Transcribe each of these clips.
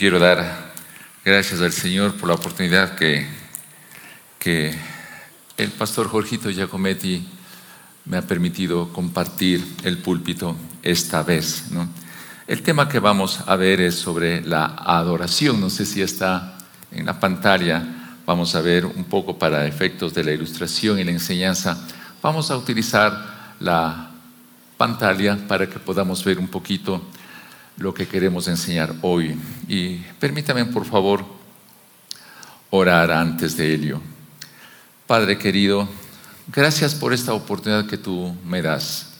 quiero dar gracias al Señor por la oportunidad que, que el pastor Jorgito Giacometti me ha permitido compartir el púlpito esta vez. El tema que vamos a ver es sobre la adoración. No sé si está en la pantalla. Vamos a ver un poco para efectos de la ilustración y la enseñanza. Vamos a utilizar la pantalla para que podamos ver un poquito lo que queremos enseñar hoy. Y permítame, por favor, orar antes de ello. Padre querido, gracias por esta oportunidad que tú me das.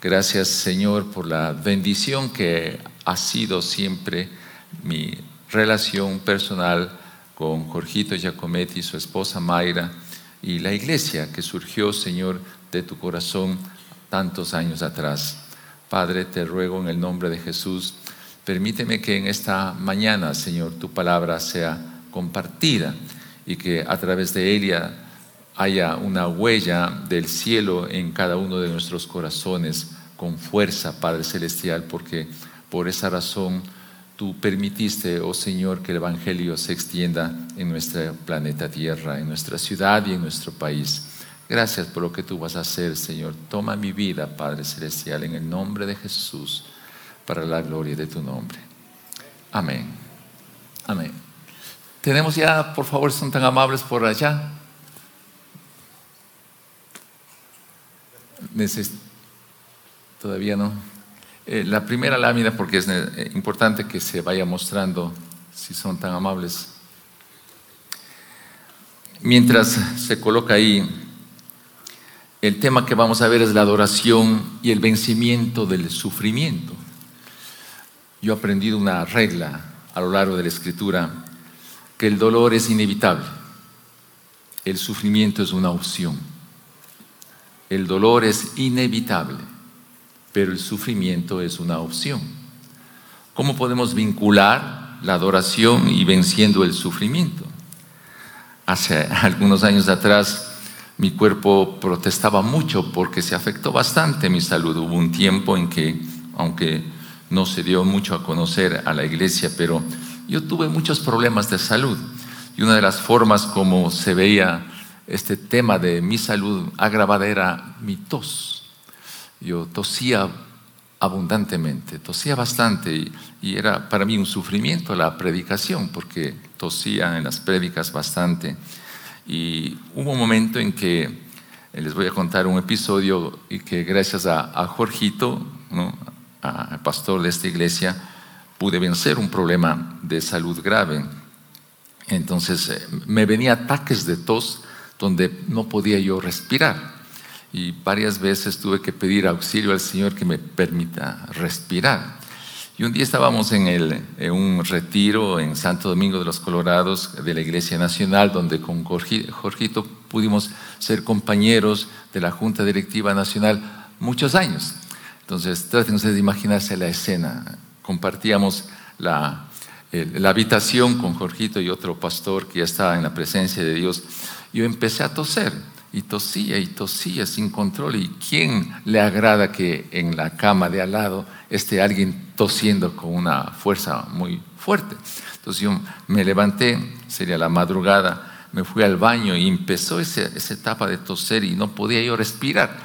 Gracias, Señor, por la bendición que ha sido siempre mi relación personal con Jorgito Giacometti, su esposa Mayra, y la iglesia que surgió, Señor, de tu corazón tantos años atrás. Padre, te ruego en el nombre de Jesús, permíteme que en esta mañana, Señor, tu palabra sea compartida y que a través de ella haya una huella del cielo en cada uno de nuestros corazones con fuerza, Padre Celestial, porque por esa razón tú permitiste, oh Señor, que el Evangelio se extienda en nuestro planeta Tierra, en nuestra ciudad y en nuestro país. Gracias por lo que tú vas a hacer, Señor. Toma mi vida, Padre Celestial, en el nombre de Jesús, para la gloria de tu nombre. Amén. Amén. Tenemos ya, por favor, son tan amables por allá. Todavía no. Eh, la primera lámina, porque es eh, importante que se vaya mostrando, si son tan amables. Mientras se coloca ahí el tema que vamos a ver es la adoración y el vencimiento del sufrimiento. Yo he aprendido una regla a lo largo de la escritura, que el dolor es inevitable, el sufrimiento es una opción. El dolor es inevitable, pero el sufrimiento es una opción. ¿Cómo podemos vincular la adoración y venciendo el sufrimiento? Hace algunos años atrás mi cuerpo protestaba mucho porque se afectó bastante mi salud. Hubo un tiempo en que, aunque no se dio mucho a conocer a la iglesia, pero yo tuve muchos problemas de salud. Y una de las formas como se veía este tema de mi salud agravada era mi tos. Yo tosía abundantemente, tosía bastante y, y, era para mí un sufrimiento la predicación porque tosía en las prédicas bastante. Y hubo un momento en que eh, les voy a contar un episodio y que gracias a, Jorgito, ¿no? al pastor de esta iglesia, pude vencer un problema de salud grave. Entonces eh, me venía ataques de tos donde no podía yo respirar. Y varias veces tuve que pedir auxilio al Señor que me permita respirar. Y un día estábamos en, un retiro en Santo Domingo de los Colorados de la Iglesia Nacional, donde con Jorgito pudimos ser compañeros de la Junta Directiva Nacional muchos años. Entonces, traten ustedes de imaginarse la escena. Compartíamos la, la habitación con Jorgito y otro pastor que ya estaba en la presencia de Dios. Yo empecé a toser y tosía y tosía sin control. ¿Y quién le agrada que en la cama de al lado esté alguien tosiendo con una fuerza muy fuerte? Entonces yo me levanté, sería la madrugada, me fui al baño y empezó esa etapa de toser y no podía yo respirar.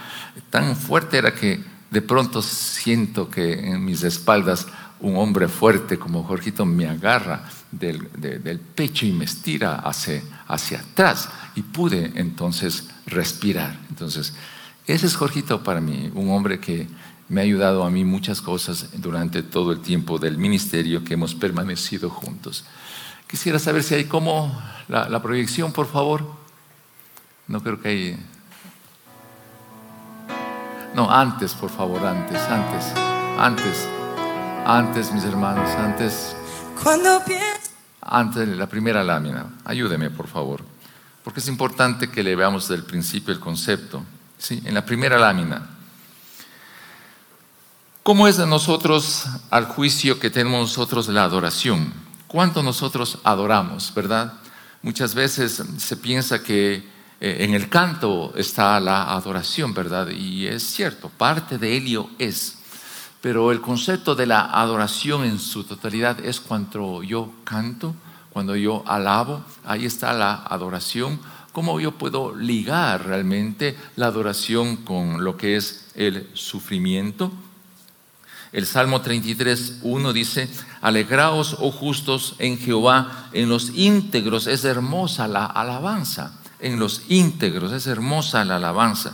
Tan fuerte era que de pronto siento que en mis espaldas un hombre fuerte como Jorgito me agarra del, pecho y me estira hacia, hacia atrás y pude entonces respirar. Entonces, ese es Jorgito para mí, un hombre que me ha ayudado a mí muchas cosas durante todo el tiempo del ministerio que hemos permanecido juntos. Quisiera saber si hay como la, proyección, por favor. No creo que hay. No, antes, por favor, antes, antes, antes, antes, mis hermanos, antes. Cuando Antes de la primera lámina. Ayúdeme, por favor porque es importante que le veamos desde el principio el concepto. ¿sí? En la primera lámina, ¿cómo es de nosotros al juicio que tenemos nosotros la adoración? ¿Cuánto nosotros adoramos, verdad? Muchas veces se piensa que eh, en el canto está la adoración, ¿verdad? Y es cierto, parte de ello es. Pero el concepto de la adoración en su totalidad es cuando yo canto, cuando yo alabo, ahí está la adoración. ¿Cómo yo puedo ligar realmente la adoración con lo que es el sufrimiento? El Salmo 33, 1 dice, alegraos, oh justos, en Jehová, en los íntegros es hermosa la alabanza, en los íntegros es hermosa la alabanza.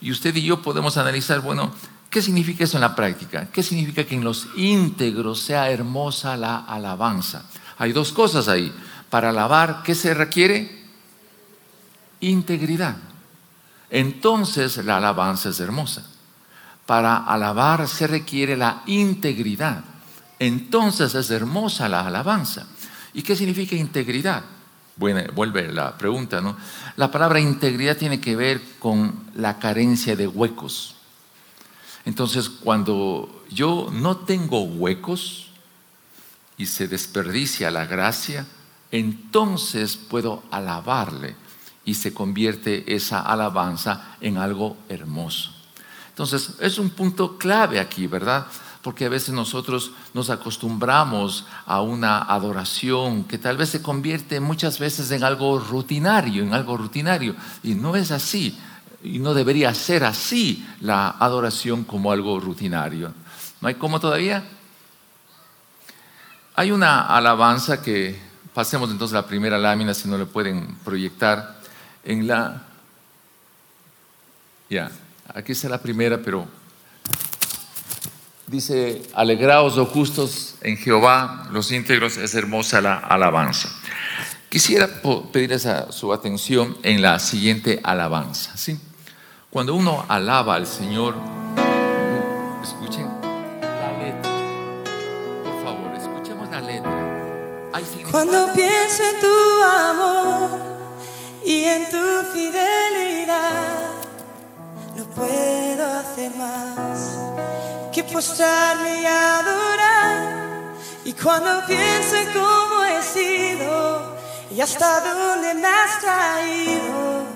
Y usted y yo podemos analizar, bueno, ¿qué significa eso en la práctica? ¿Qué significa que en los íntegros sea hermosa la alabanza? Hay dos cosas ahí. Para alabar, ¿qué se requiere? Integridad. Entonces la alabanza es hermosa. Para alabar se requiere la integridad. Entonces es hermosa la alabanza. ¿Y qué significa integridad? Bueno, vuelve la pregunta, ¿no? La palabra integridad tiene que ver con la carencia de huecos. Entonces, cuando yo no tengo huecos y se desperdicia la gracia, entonces puedo alabarle y se convierte esa alabanza en algo hermoso. Entonces, es un punto clave aquí, ¿verdad? Porque a veces nosotros nos acostumbramos a una adoración que tal vez se convierte muchas veces en algo rutinario, en algo rutinario. Y no es así, y no debería ser así la adoración como algo rutinario. ¿No hay cómo todavía? Hay una alabanza que, pasemos entonces a la primera lámina si no le pueden proyectar, en la... Ya. Aquí está la primera, pero dice, alegraos los justos en Jehová, los íntegros, es hermosa la alabanza. Quisiera pedirles su atención en la siguiente alabanza. ¿sí? Cuando uno alaba al Señor, escuchen la letra. Por favor, escuchemos la letra. Cuando pienso en tu amor y en tu fidelidad no puedo hacer más que postrarme y adorar. Y cuando pienso en cómo he sido y hasta dónde me has traído,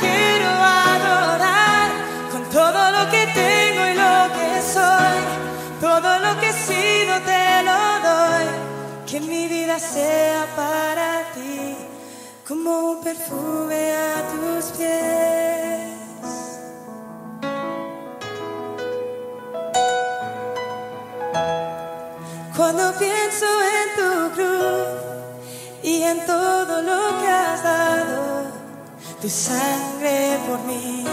Quiero adorar con todo lo que tengo y lo que soy. Todo lo que he sido te lo doy. Que mi vida sea para ti como un perfume a tus pies. Cuando pienso en tu cruz y en todo lo que has dado, tu sangre por mí,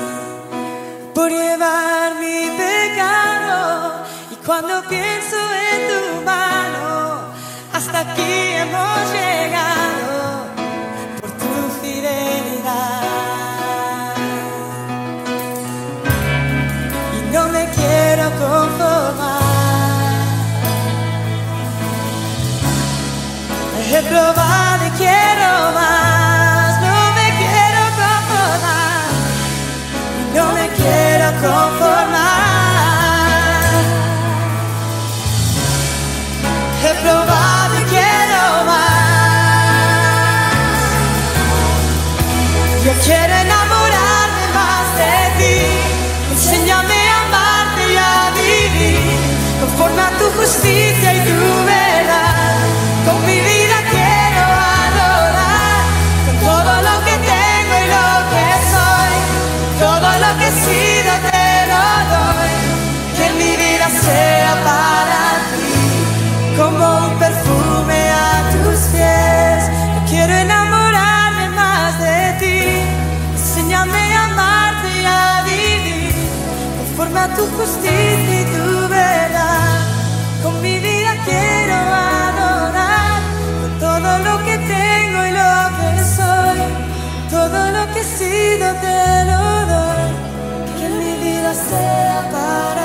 por llevar mi pecado. Y cuando pienso en tu mano, hasta aquí hemos llegado por tu fidelidad. Y no me quiero conformar. He probado tu justicia y tu verdad. Con mi vida quiero adorar, con todo lo que tengo y lo que soy, todo lo que he sido te lo doy, que mi vida sea para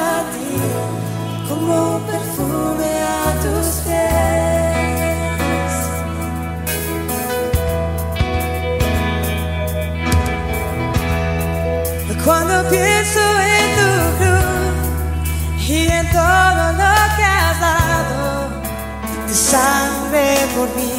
sangre por mí,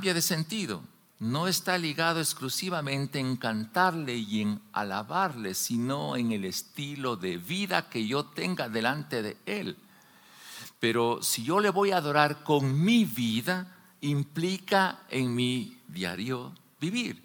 cambia de sentido. No está ligado exclusivamente en cantarle y en alabarle, sino en el estilo de vida que yo tenga delante de Él. Pero si yo le voy a adorar con mi vida, implica en mi diario vivir,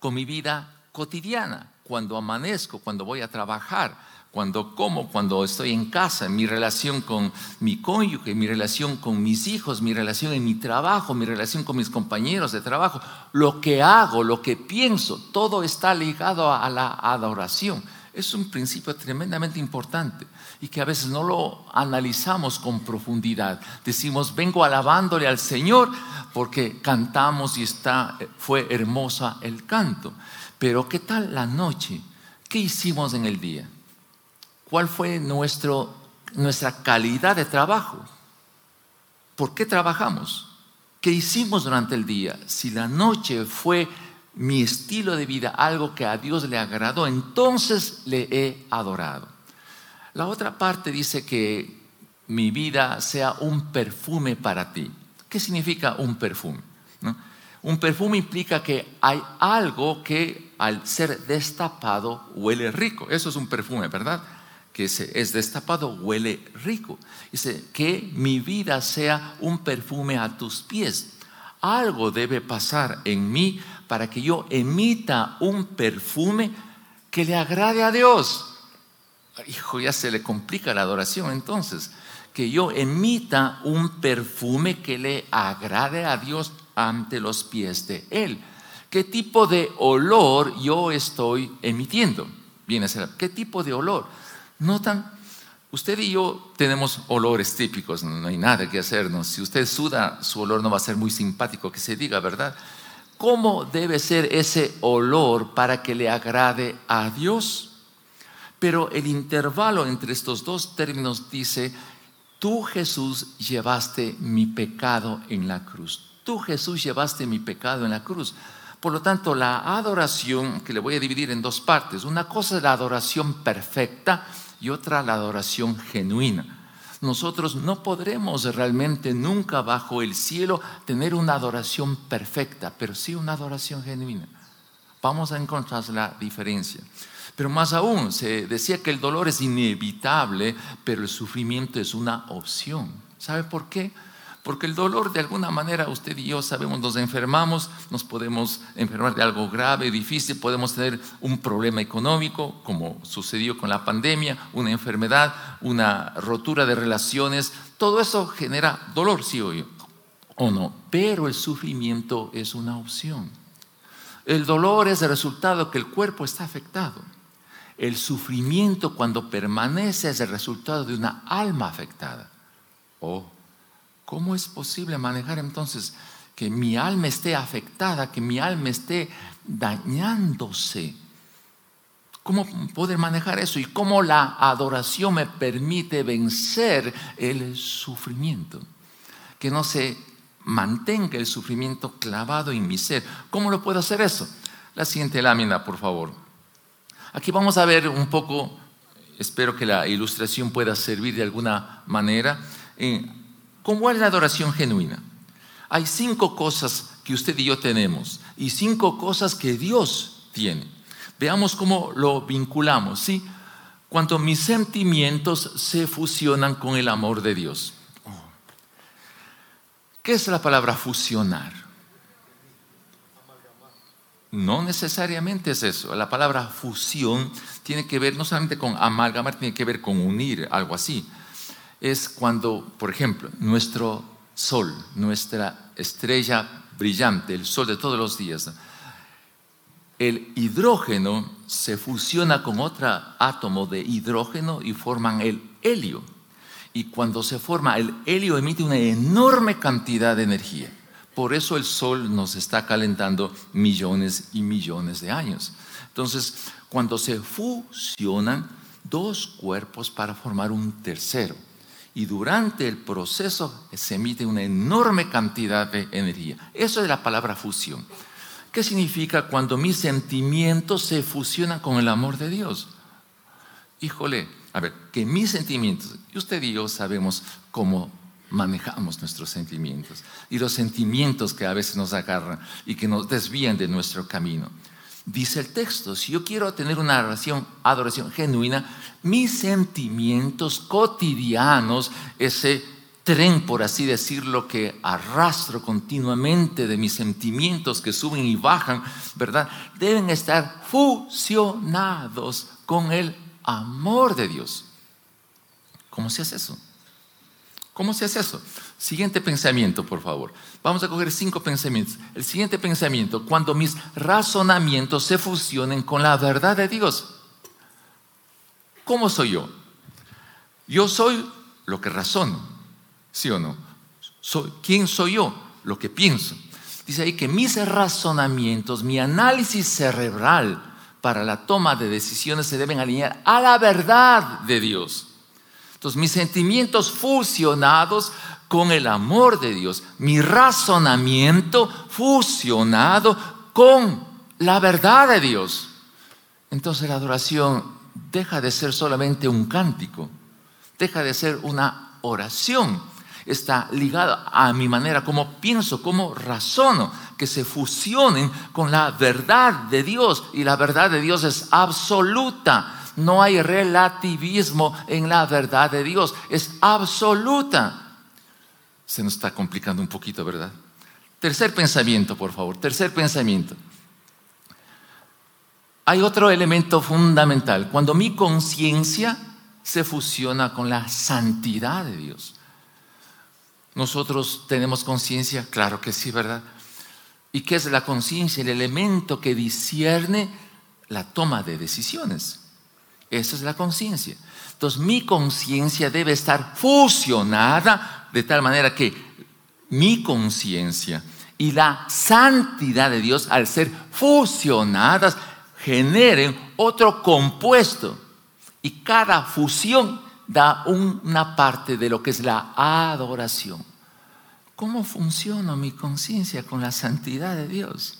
con mi vida cotidiana, cuando amanezco, cuando voy a trabajar, cuando como, cuando estoy en casa, mi relación con mi cónyuge, mi relación con mis hijos, mi relación en mi trabajo, mi relación con mis compañeros de trabajo, lo que hago, lo que pienso, todo está ligado a la adoración. Es un principio tremendamente importante y que a veces no lo analizamos con profundidad. Decimos, vengo alabándole al Señor porque cantamos y está, fue hermosa el canto. Pero ¿qué tal la noche? ¿Qué hicimos en el día? ¿Cuál fue nuestro, nuestra calidad de trabajo? ¿Por qué trabajamos? ¿Qué hicimos durante el día? Si la noche fue mi estilo de vida, algo que a Dios le agradó, entonces le he adorado. La otra parte dice que mi vida sea un perfume para ti. ¿Qué significa un perfume? Un perfume implica que hay algo que al ser destapado huele rico. Eso es un perfume, ¿verdad? Que es destapado, huele rico. Dice que mi vida sea un perfume a tus pies. Algo debe pasar en mí para que yo emita un perfume que le agrade a Dios. Hijo, ya se le complica la adoración entonces. Que yo emita un perfume que le agrade a Dios ante los pies de Él. ¿Qué tipo de olor yo estoy emitiendo? Viene a ser, ¿qué tipo de olor? ¿Notan? Usted y yo tenemos olores típicos, no hay nada que hacernos. Si usted suda, su olor no va a ser muy simpático que se diga, ¿verdad? ¿Cómo debe ser ese olor para que le agrade a Dios? Pero el intervalo entre estos dos términos dice, tú Jesús llevaste mi pecado en la cruz. Tú Jesús llevaste mi pecado en la cruz. Por lo tanto, la adoración, que le voy a dividir en dos partes, una cosa es la adoración perfecta y otra la adoración genuina. Nosotros no podremos realmente nunca bajo el cielo tener una adoración perfecta, pero sí una adoración genuina. Vamos a encontrar la diferencia. Pero más aún, se decía que el dolor es inevitable, pero el sufrimiento es una opción. ¿Sabe por qué? Porque el dolor, de alguna manera, usted y yo sabemos, nos enfermamos, nos podemos enfermar de algo grave, difícil, podemos tener un problema económico, como sucedió con la pandemia, una enfermedad, una rotura de relaciones. Todo eso genera dolor, sí o, no. Pero el sufrimiento es una opción. El dolor es el resultado que el cuerpo está afectado. El sufrimiento cuando permanece es el resultado de una alma afectada. Oh, ¿cómo es posible manejar entonces que mi alma esté afectada, que mi alma esté dañándose? ¿Cómo poder manejar eso? ¿Y cómo la adoración me permite vencer el sufrimiento? Que no se mantenga el sufrimiento clavado en mi ser. ¿Cómo lo puedo hacer eso? La siguiente lámina, por favor. Aquí vamos a ver un poco, espero que la ilustración pueda servir de alguna manera, eh, cómo es la adoración genuina. Hay cinco cosas que usted y yo tenemos y cinco cosas que Dios tiene. Veamos cómo lo vinculamos, ¿sí? Cuando mis sentimientos se fusionan con el amor de Dios. ¿Qué es la palabra fusionar? No necesariamente es eso. La palabra fusión tiene que ver no solamente con amalgamar, tiene que ver con unir, algo así. Es cuando, por ejemplo, nuestro sol, nuestra estrella brillante, el sol de todos los días, el hidrógeno se fusiona con otro átomo de hidrógeno y forman el helio. Y cuando se forma el helio emite una enorme cantidad de energía. Por eso el Sol nos está calentando millones y millones de años. Entonces, cuando se fusionan dos cuerpos para formar un tercero, y durante el proceso se emite una enorme cantidad de energía. Eso es la palabra fusión. ¿Qué significa cuando mis sentimientos se fusionan con el amor de Dios? Híjole, a ver, que mis sentimientos, y usted y yo sabemos cómo manejamos nuestros sentimientos y los sentimientos que a veces nos agarran y que nos desvían de nuestro camino. Dice el texto, si yo quiero tener una adoración, adoración genuina, mis sentimientos cotidianos, ese tren, por así decirlo, que arrastro continuamente de mis sentimientos que suben y bajan, ¿verdad? Deben estar fusionados con el amor de Dios. ¿Cómo se hace eso? ¿Cómo se hace eso? Siguiente pensamiento, por favor. Vamos a coger cinco pensamientos. El siguiente pensamiento, cuando mis razonamientos se fusionen con la verdad de Dios. ¿Cómo soy yo? Yo soy lo que razono. ¿Sí o no? Soy, ¿Quién soy yo? Lo que pienso. Dice ahí que mis razonamientos, mi análisis cerebral para la toma de decisiones se deben alinear a la verdad de Dios. Entonces, mis sentimientos fusionados con el amor de Dios, mi razonamiento fusionado con la verdad de Dios. Entonces la adoración deja de ser solamente un cántico, deja de ser una oración está ligada a mi manera como pienso, como razono, que se fusionen con la verdad de Dios. Y la verdad de Dios es absoluta. No hay relativismo en la verdad de Dios. Es absoluta. Se nos está complicando un poquito, ¿verdad? Tercer pensamiento, por favor. Tercer pensamiento. Hay otro elemento fundamental. Cuando mi conciencia se fusiona con la santidad de Dios. ¿Nosotros tenemos conciencia? Claro que sí, ¿verdad? ¿Y qué es la conciencia? El elemento que discierne la toma de decisiones. Esa es la conciencia. Entonces mi conciencia debe estar fusionada de tal manera que mi conciencia y la santidad de Dios, al ser fusionadas, generen otro compuesto. Y cada fusión da una parte de lo que es la adoración. ¿Cómo funciona mi conciencia con la santidad de Dios?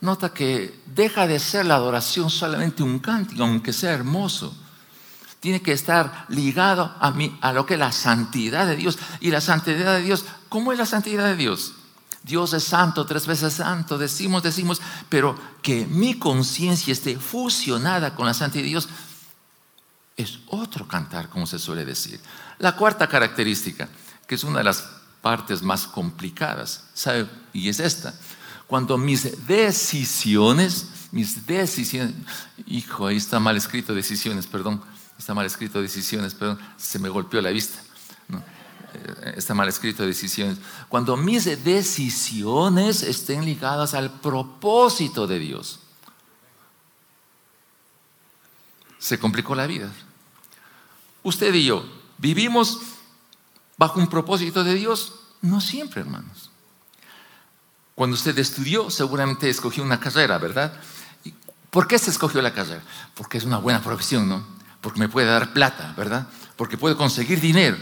Nota que deja de ser la adoración solamente un cántico, aunque sea hermoso. Tiene que estar ligado a, mí, a lo que es la santidad de Dios. Y la santidad de Dios, ¿cómo es la santidad de Dios? Dios es santo, tres veces santo, decimos, decimos, pero que mi conciencia esté fusionada con la santidad de Dios, es otro cantar, como se suele decir. La cuarta característica, que es una de las partes más complicadas, ¿sabe? Y es esta. Cuando mis decisiones, mis decisiones, hijo, ahí está mal escrito decisiones, perdón, está mal escrito decisiones, perdón, se me golpeó la vista. está mal escrito decisiones. Cuando mis decisiones estén ligadas al propósito de Dios. Se complicó la vida. Usted y yo, ¿vivimos bajo un propósito de Dios? No siempre, hermanos. Cuando usted estudió, seguramente escogió una carrera, ¿verdad? ¿Por qué se escogió la carrera? Porque es una buena profesión, ¿no? Porque me puede dar plata, ¿verdad? Porque puede conseguir dinero.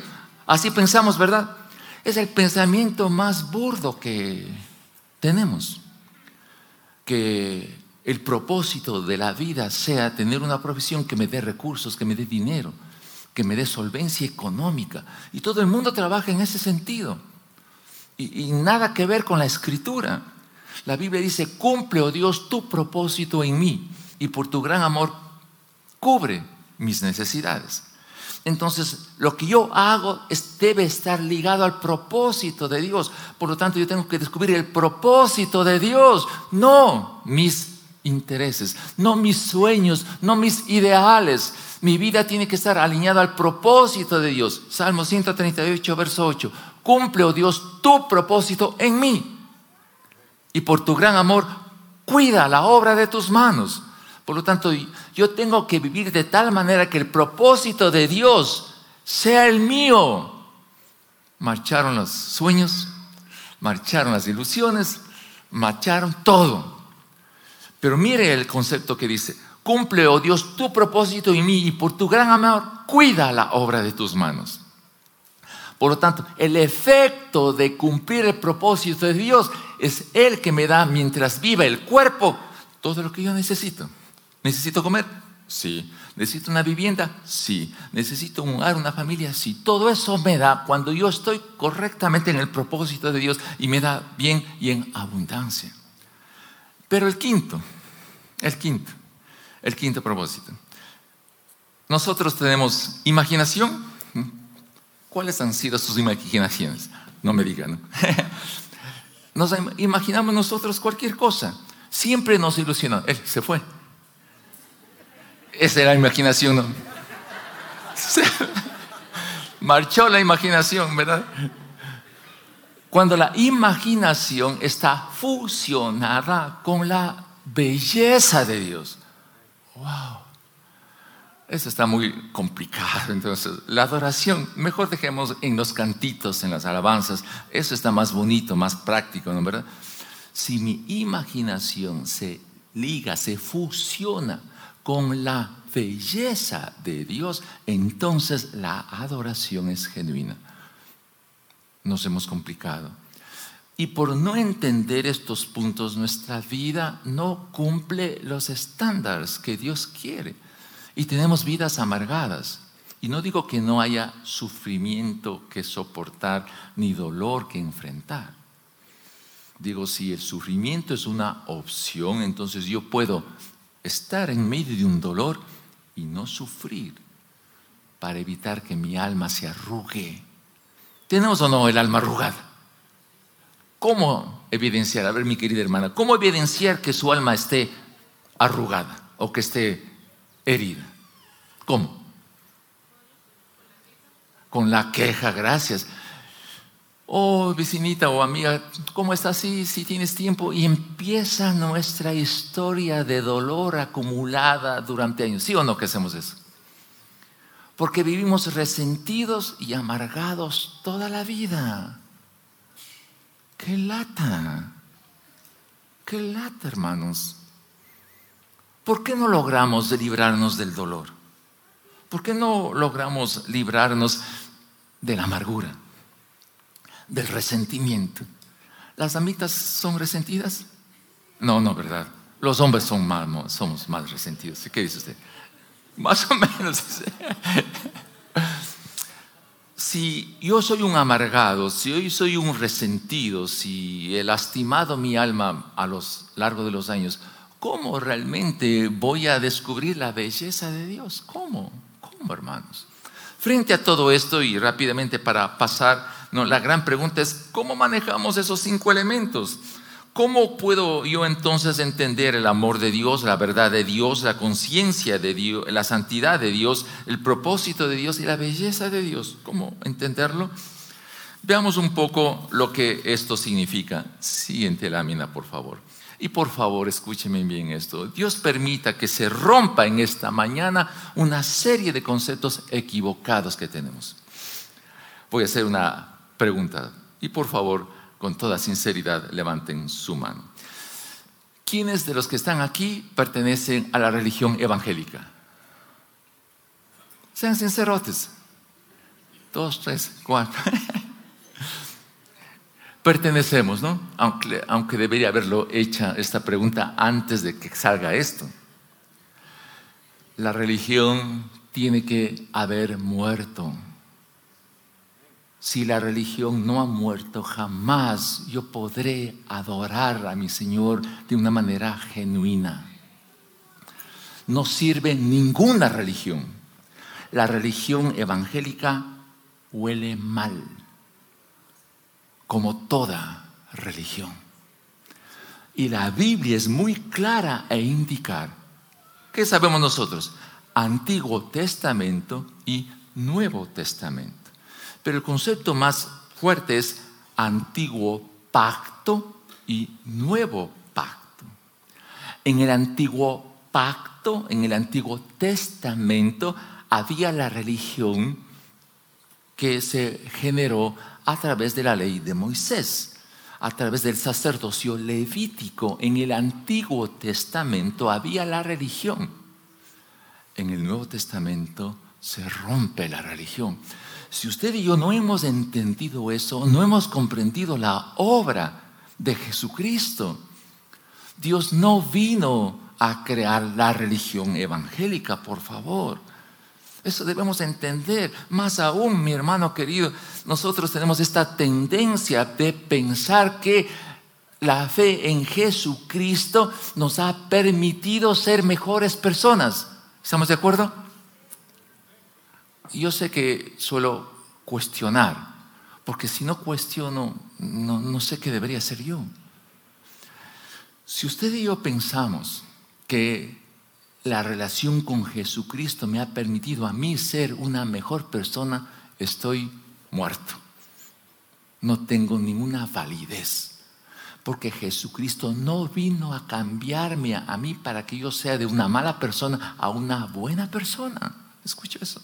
Así pensamos, ¿verdad? Es el pensamiento más burdo que tenemos. Que el propósito de la vida sea tener una profesión que me dé recursos, que me dé dinero, que me dé solvencia económica. Y todo el mundo trabaja en ese sentido y, nada que ver con la escritura. La Biblia dice, cumple, oh Dios, tu propósito en mí y por tu gran amor cubre mis necesidades. Entonces, lo que yo hago debe estar ligado al propósito de Dios. Por lo tanto, yo tengo que descubrir el propósito de Dios, no mis intereses, no mis sueños, no mis ideales. Mi vida tiene que estar alineada al propósito de Dios. Salmo 138, verso 8 cumple, oh Dios, tu propósito en mí. Y por tu gran amor, cuida la obra de tus manos. Por lo tanto, yo tengo que vivir de tal manera que el propósito de Dios sea el mío. Marcharon los sueños, marcharon las ilusiones, marcharon todo. Pero mire el concepto que dice, cumple, oh Dios, tu propósito en mí y por tu gran amor, cuida la obra de tus manos. Por lo tanto, el efecto de cumplir el propósito de Dios es el que me da mientras viva el cuerpo todo lo que yo necesito. ¿Necesito comer? Sí. ¿Necesito una vivienda? Sí. ¿Necesito un hogar, una familia? Sí. Todo eso me da cuando yo estoy correctamente en el propósito de Dios y me da bien y en abundancia. Pero el quinto, el quinto, el quinto propósito. Nosotros tenemos imaginación ¿Cuáles han sido sus imaginaciones? No me digan. Nos imaginamos nosotros cualquier cosa. Siempre nos ilusionó. Él se fue. Esa era la imaginación. Marchó la imaginación, ¿verdad? Cuando la imaginación está fusionada con la belleza de Dios. ¡Wow! Eso está muy complicado. Entonces, la adoración, mejor dejemos en los cantitos, en las alabanzas. Eso está más bonito, más práctico, ¿no verdad? Si mi imaginación se liga, se fusiona con la belleza de Dios, entonces la adoración es genuina. Nos hemos complicado. Y por no entender estos puntos, nuestra vida no cumple los estándares que Dios quiere. Y tenemos vidas amargadas. Y no digo que no haya sufrimiento que soportar ni dolor que enfrentar. Digo, si el sufrimiento es una opción, entonces yo puedo estar en medio de un dolor y no sufrir para evitar que mi alma se arrugue. ¿Tenemos o no el alma arrugada? ¿Cómo evidenciar? A ver, mi querida hermana, ¿cómo evidenciar que su alma esté arrugada o que esté herida. ¿Cómo? Con la queja, gracias. Oh, vecinita o amiga, ¿cómo estás? Sí, si tienes tiempo. Y empieza nuestra historia de dolor acumulada durante años. ¿Sí o no que hacemos eso? Porque vivimos resentidos y amargados toda la vida. ¡Qué lata! ¡Qué lata, hermanos! ¿Por qué no logramos librarnos del dolor? ¿Por qué no logramos librarnos de la amargura, del resentimiento? ¿Las amitas son resentidas? No, no, ¿verdad? Los hombres son más, somos más resentidos. ¿Qué dice usted? Más o menos. si yo soy un amargado, si hoy soy un resentido, si he lastimado mi alma a lo largo de los años, ¿cómo realmente voy a descubrir la belleza de Dios? ¿Cómo? ¿Cómo, hermanos? Frente a todo esto y rápidamente para pasar, no, la gran pregunta es, ¿cómo manejamos esos cinco elementos? ¿Cómo puedo yo entonces entender el amor de Dios, la verdad de Dios, la conciencia de Dios, la santidad de Dios, el propósito de Dios y la belleza de Dios? ¿Cómo entenderlo? Veamos un poco lo que esto significa. Siguiente lámina, por favor. Y por favor, escúcheme bien esto. Dios permita que se rompa en esta mañana una serie de conceptos equivocados que tenemos. Voy a hacer una pregunta y por favor, con toda sinceridad, levanten su mano. ¿Quiénes de los que están aquí pertenecen a la religión evangélica? Sean sincerotes. Dos, tres, cuatro. Pertenecemos, ¿no? Aunque, aunque debería haberlo hecha esta pregunta antes de que salga esto. La religión tiene que haber muerto. Si la religión no ha muerto, jamás yo podré adorar a mi Señor de una manera genuina. No sirve ninguna religión. La religión evangélica huele mal, como toda religión. Y la Biblia es muy clara e indicar, ¿qué sabemos nosotros? Antiguo Testamento y Nuevo Testamento. Pero el concepto más fuerte es antiguo pacto y nuevo pacto. En el antiguo pacto, en el antiguo testamento, había la religión que se generó a través de la ley de Moisés, a través del sacerdocio levítico. En el Antiguo Testamento había la religión. En el Nuevo Testamento se rompe la religión. Si usted y yo no hemos entendido eso, no hemos comprendido la obra de Jesucristo, Dios no vino a crear la religión evangélica, por favor. Eso debemos entender. Más aún, mi hermano querido, nosotros tenemos esta tendencia de pensar que la fe en Jesucristo nos ha permitido ser mejores personas. ¿Estamos de acuerdo? Yo sé que suelo cuestionar, porque si no cuestiono, no, sé qué debería ser yo. Si usted y yo pensamos que la relación con Jesucristo me ha permitido a mí ser una mejor persona, estoy muerto. No tengo ninguna validez. Porque Jesucristo no vino a cambiarme a mí para que yo sea de una mala persona a una buena persona. Escucha eso.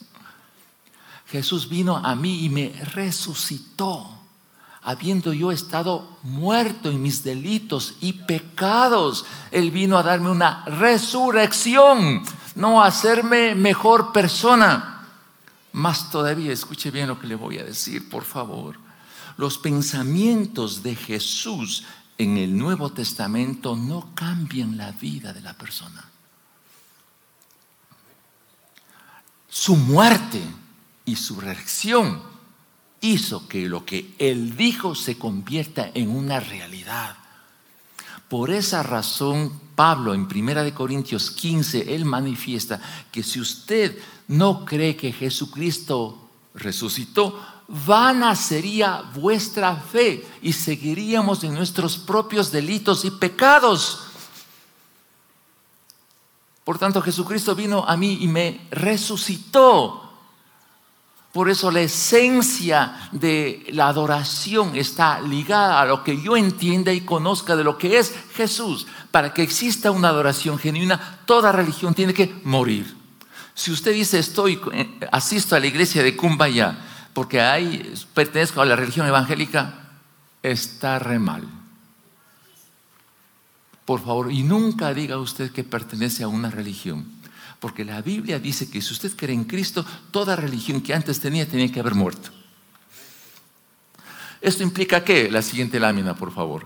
Jesús vino a mí y me resucitó, habiendo yo estado muerto en mis delitos y pecados. Él vino a darme una resurrección, no a hacerme mejor persona. Más todavía, escuche bien lo que le voy a decir, por favor. Los pensamientos de Jesús en el Nuevo Testamento no cambian la vida de la persona. Su muerte y su reacción hizo que lo que él dijo se convierta en una realidad. Por esa razón, Pablo en 1 Corintios 15, él manifiesta que si usted no cree que Jesucristo resucitó, vana sería vuestra fe y seguiríamos en nuestros propios delitos y pecados. Por tanto, Jesucristo vino a mí y me resucitó por eso la esencia de la adoración está ligada a lo que yo entienda y conozca de lo que es Jesús. Para que exista una adoración genuina, toda religión tiene que morir. Si usted dice estoy, eh, asisto a la iglesia de Kumbaya porque ahí pertenezco a la religión evangélica, está re mal. Por favor, y nunca diga usted que pertenece a una religión. Porque la Biblia dice que si usted cree en Cristo, toda religión que antes tenía tenía que haber muerto. ¿Esto implica qué? La siguiente lámina, por favor.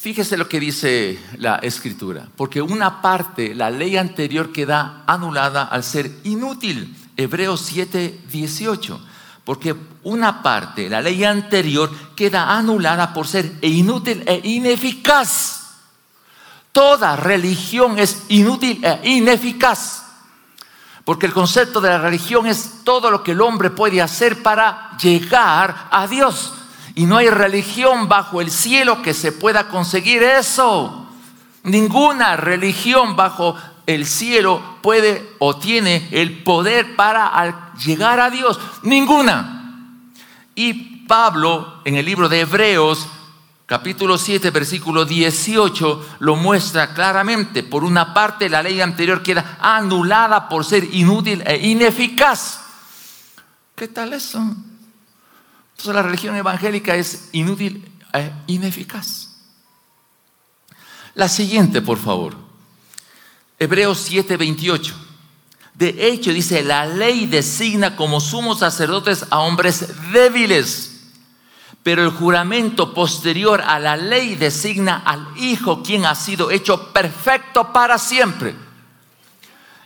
Fíjese lo que dice la escritura, porque una parte, la ley anterior queda anulada al ser inútil. Hebreos 7, 18. Porque una parte, la ley anterior, queda anulada por ser inútil e ineficaz. Toda religión es inútil e ineficaz. Porque el concepto de la religión es todo lo que el hombre puede hacer para llegar a Dios. Y no hay religión bajo el cielo que se pueda conseguir eso. Ninguna religión bajo el cielo puede o tiene el poder para llegar a Dios. Ninguna. Y Pablo en el libro de Hebreos capítulo 7, versículo 18, lo muestra claramente. Por una parte, la ley anterior queda anulada por ser inútil e ineficaz. ¿Qué tal eso? Entonces la religión evangélica es inútil e ineficaz. La siguiente, por favor. Hebreos 7, 28. De hecho, dice, la ley designa como sumos sacerdotes a hombres débiles pero el juramento posterior a la ley designa al Hijo quien ha sido hecho perfecto para siempre.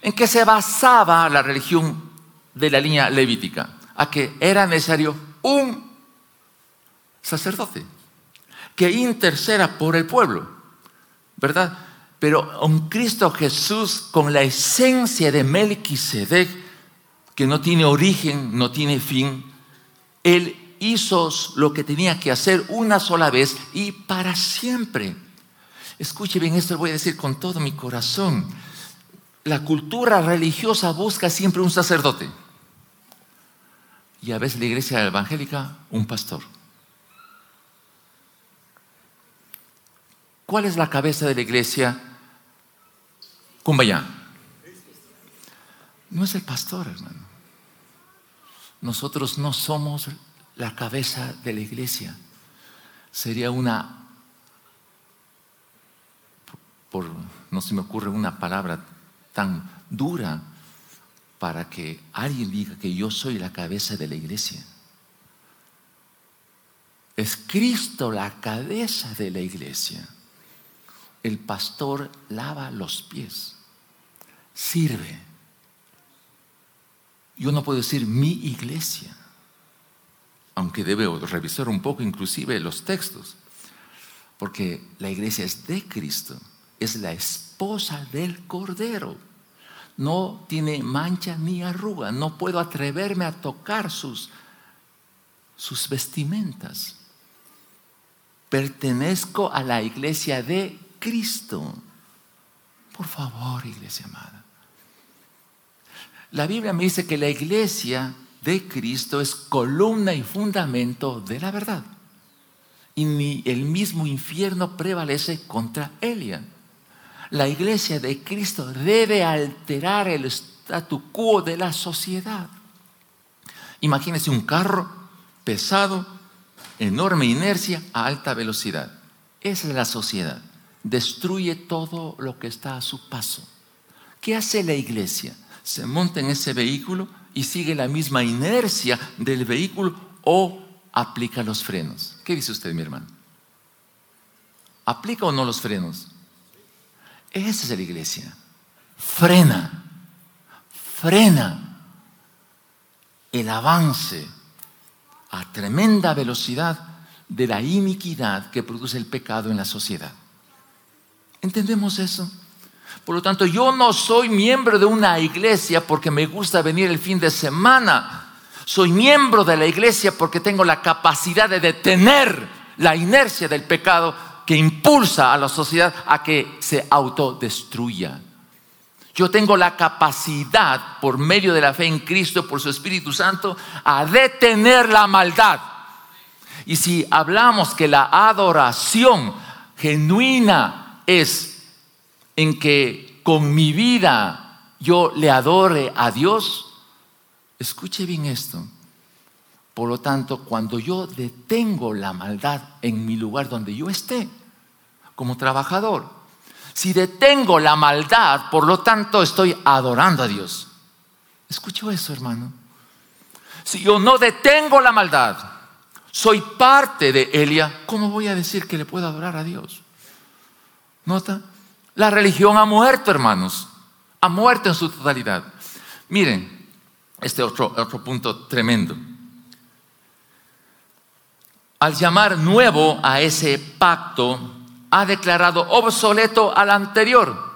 ¿En qué se basaba la religión de la línea levítica? A que era necesario un sacerdote que interceda por el pueblo, ¿verdad? Pero un Cristo Jesús con la esencia de Melquisedec, que no tiene origen, no tiene fin, él hizo lo que tenía que hacer una sola vez y para siempre. Escuche bien, esto lo voy a decir con todo mi corazón. La cultura religiosa busca siempre un sacerdote. Y a veces la iglesia evangélica, un pastor. ¿Cuál es la cabeza de la iglesia? Cumbayá. No es el pastor, hermano. Nosotros no somos la cabeza de la iglesia. Sería una, por, no se me ocurre una palabra tan dura para que alguien diga que yo soy la cabeza de la iglesia. Es Cristo la cabeza de la iglesia. El pastor lava los pies, sirve. Yo no puedo decir mi iglesia aunque debo revisar un poco inclusive los textos, porque la iglesia es de Cristo, es la esposa del Cordero. No tiene mancha ni arruga, no puedo atreverme a tocar sus, sus vestimentas. Pertenezco a la iglesia de Cristo. Por favor, iglesia amada. La Biblia me dice que la iglesia de Cristo es columna y fundamento de la verdad. Y ni el mismo infierno prevalece contra ella. La iglesia de Cristo debe alterar el statu quo de la sociedad. Imagínese un carro pesado, enorme inercia a alta velocidad. Esa es la sociedad. Destruye todo lo que está a su paso. ¿Qué hace la iglesia? Se monta en ese vehículo y sigue la misma inercia del vehículo o aplica los frenos. ¿Qué dice usted, mi hermano? ¿Aplica o no los frenos? Esa es la iglesia. Frena, frena el avance a tremenda velocidad de la iniquidad que produce el pecado en la sociedad. ¿Entendemos eso? Por lo tanto, yo no soy miembro de una iglesia porque me gusta venir el fin de semana. Soy miembro de la iglesia porque tengo la capacidad de detener la inercia del pecado que impulsa a la sociedad a que se autodestruya. Yo tengo la capacidad, por medio de la fe en Cristo, por su Espíritu Santo, a detener la maldad. Y si hablamos que la adoración genuina es en que con mi vida yo le adore a Dios, escuche bien esto. Por lo tanto, cuando yo detengo la maldad en mi lugar donde yo esté, como trabajador, si detengo la maldad, por lo tanto estoy adorando a Dios. Escucho eso, hermano. Si yo no detengo la maldad, soy parte de Elia, ¿cómo voy a decir que le puedo adorar a Dios? ¿Nota? La religión ha muerto, hermanos. Ha muerto en su totalidad. Miren, este otro, otro punto tremendo. Al llamar nuevo a ese pacto, ha declarado obsoleto al anterior.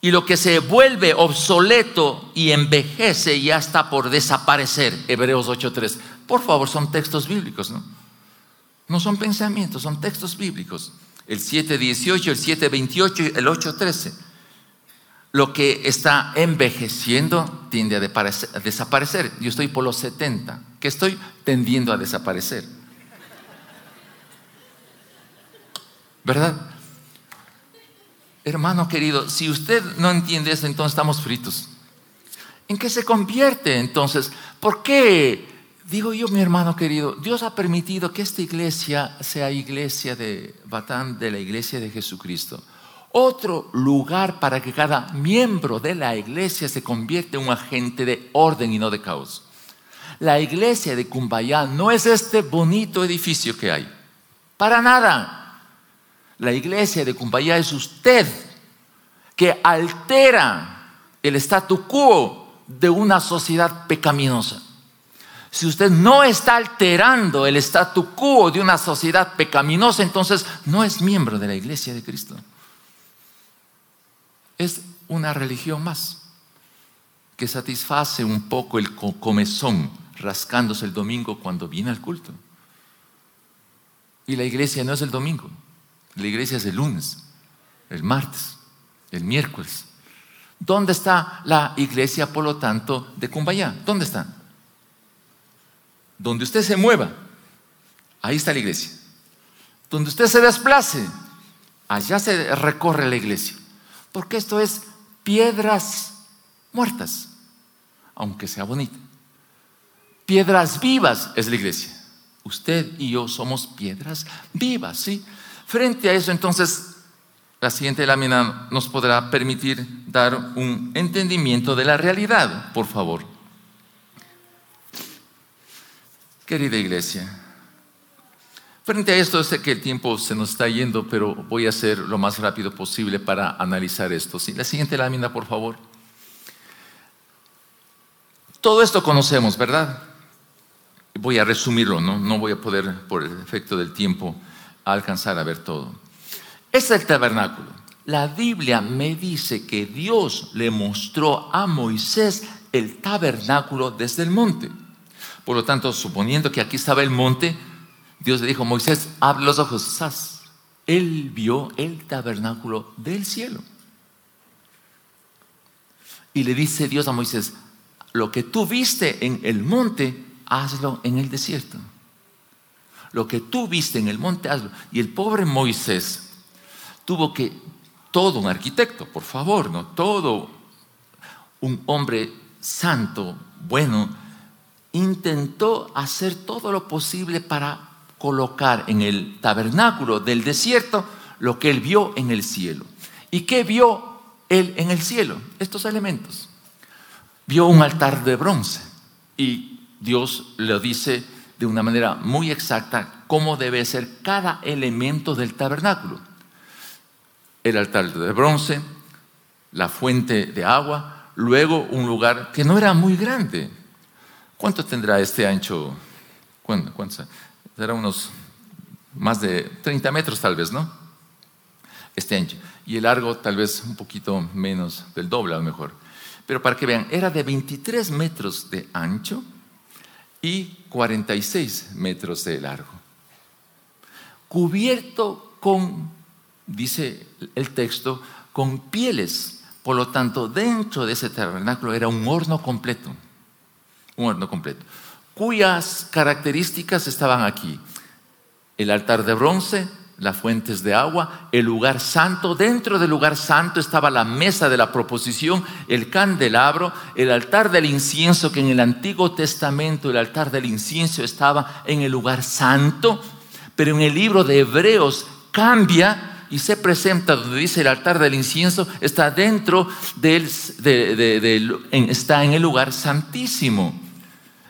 Y lo que se vuelve obsoleto y envejece ya está por desaparecer. Hebreos 8.3. Por favor, son textos bíblicos, ¿no? No son pensamientos, son textos bíblicos. El 7.18, el 7.28 y el 8.13. Lo que está envejeciendo tiende a desaparecer. Yo estoy por los 70, que estoy tendiendo a desaparecer. ¿Verdad? Hermano querido, si usted no entiende eso, entonces estamos fritos. ¿En qué se convierte entonces? ¿Por qué? Digo yo, mi hermano querido, Dios ha permitido que esta iglesia sea iglesia de Batán, de la iglesia de Jesucristo. Otro lugar para que cada miembro de la iglesia se convierta en un agente de orden y no de caos. La iglesia de Cumbayá no es este bonito edificio que hay. Para nada. La iglesia de Cumbayá es usted que altera el statu quo de una sociedad pecaminosa. Si usted no está alterando el statu quo de una sociedad pecaminosa, entonces no es miembro de la iglesia de Cristo. Es una religión más que satisface un poco el comezón rascándose el domingo cuando viene al culto. Y la iglesia no es el domingo, la iglesia es el lunes, el martes, el miércoles, ¿Dónde está la iglesia, por lo tanto, de Cumbayá? ¿Dónde está? Donde usted se mueva, ahí está la iglesia. Donde usted se desplace, allá se recorre la iglesia. Porque esto es piedras muertas, aunque sea bonita. Piedras vivas es la iglesia. Usted y yo somos piedras vivas, ¿sí? Frente a eso, entonces, la siguiente lámina nos podrá permitir dar un entendimiento de la realidad, por favor. Querida iglesia, frente a esto sé que el tiempo se nos está yendo, pero voy a hacer lo más rápido posible para analizar esto. La siguiente lámina, por favor. Todo esto conocemos, ¿verdad? Voy a resumirlo, ¿no? No voy a poder, por el efecto del tiempo, alcanzar a ver todo. Es el tabernáculo. La Biblia me dice que Dios le mostró a Moisés el tabernáculo desde el monte. Por lo tanto, suponiendo que aquí estaba el monte, Dios le dijo, Moisés, abre los ojos. ¡Sas! Él vio el tabernáculo del cielo. Y le dice Dios a Moisés, lo que tú viste en el monte, hazlo en el desierto. Lo que tú viste en el monte, hazlo. Y el pobre Moisés tuvo que, todo un arquitecto, por favor, ¿no? Todo un hombre santo, bueno, intentó hacer todo lo posible para colocar en el tabernáculo del desierto lo que él vio en el cielo. ¿Y qué vio él en el cielo? Estos elementos. Vio un altar de bronce y Dios lo dice de una manera muy exacta cómo debe ser cada elemento del tabernáculo el altar de bronce, la fuente de agua, luego un lugar que no era muy grande. ¿Cuánto tendrá este ancho? ¿Cuánto? cuánto será unos más de 30 metros tal vez, ¿no? Este ancho. Y el largo tal vez un poquito menos del doble a lo mejor. Pero para que vean, era de 23 metros de ancho y 46 metros de largo. Cubierto con dice el texto, con pieles. Por lo tanto, dentro de ese tabernáculo era un horno completo, un horno completo, cuyas características estaban aquí. El altar de bronce, las fuentes de agua, el lugar santo. Dentro del lugar santo estaba la mesa de la proposición, el candelabro, el altar del incienso, que en el Antiguo Testamento el altar del incienso estaba en el lugar santo, pero en el libro de Hebreos cambia y se presenta donde dice el altar del incienso, está dentro del, está en el lugar santísimo.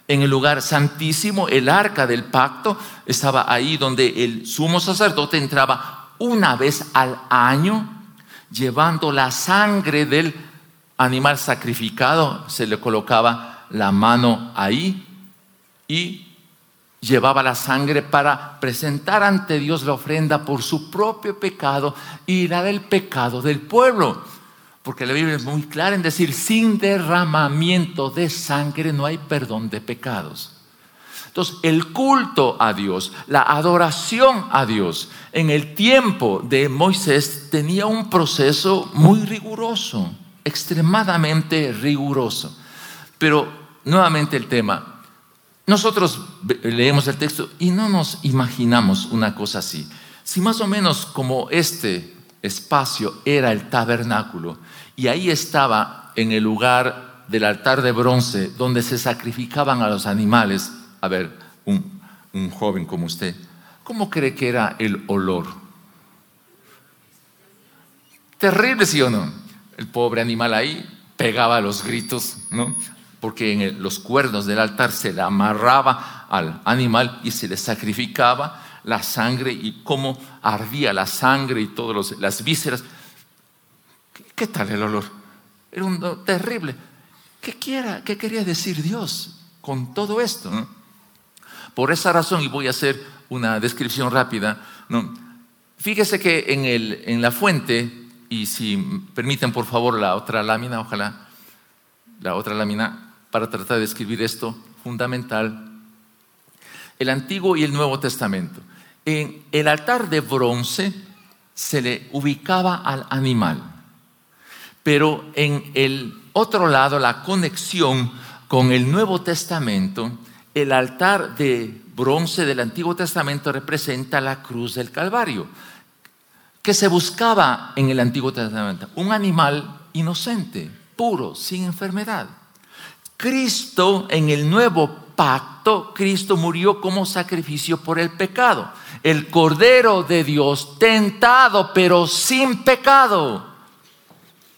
En el lugar santísimo, el arca del pacto estaba ahí donde el sumo sacerdote entraba una vez al año llevando la sangre del animal sacrificado, se le colocaba la mano ahí y llevaba la sangre para presentar ante Dios la ofrenda por su propio pecado y la del pecado del pueblo. Porque la Biblia es muy clara en decir, sin derramamiento de sangre no hay perdón de pecados. Entonces, el culto a Dios, la adoración a Dios en el tiempo de Moisés tenía un proceso muy riguroso, extremadamente riguroso. Pero nuevamente el tema, nosotros leemos el texto y no nos imaginamos una cosa así. Si más o menos como este espacio era el tabernáculo y ahí estaba en el lugar del altar de bronce donde se sacrificaban a los animales, a ver, un, joven como usted, ¿cómo cree que era el olor? Terrible, ¿sí o no? El pobre animal ahí pegaba los gritos, ¿no? Porque en los cuernos del altar se le amarraba al animal y se le sacrificaba la sangre y cómo ardía la sangre y todas las vísceras. ¿Qué, tal el olor? Era un terrible. ¿Qué, quiera, ¿Qué quería decir Dios con todo esto? Por esa razón, y voy a hacer una descripción rápida, ¿no? fíjese que en, el, en la fuente, y si permiten por favor la otra lámina, ojalá, la otra lámina, para tratar de escribir esto fundamental, el Antiguo y el Nuevo Testamento. En el altar de bronce se le ubicaba al animal, pero en el otro lado, la conexión con el Nuevo Testamento, el altar de bronce del Antiguo Testamento representa la cruz del Calvario, que se buscaba en el Antiguo Testamento, un animal inocente, puro, sin enfermedad. Cristo en el nuevo pacto, Cristo murió como sacrificio por el pecado. El Cordero de Dios, tentado pero sin pecado.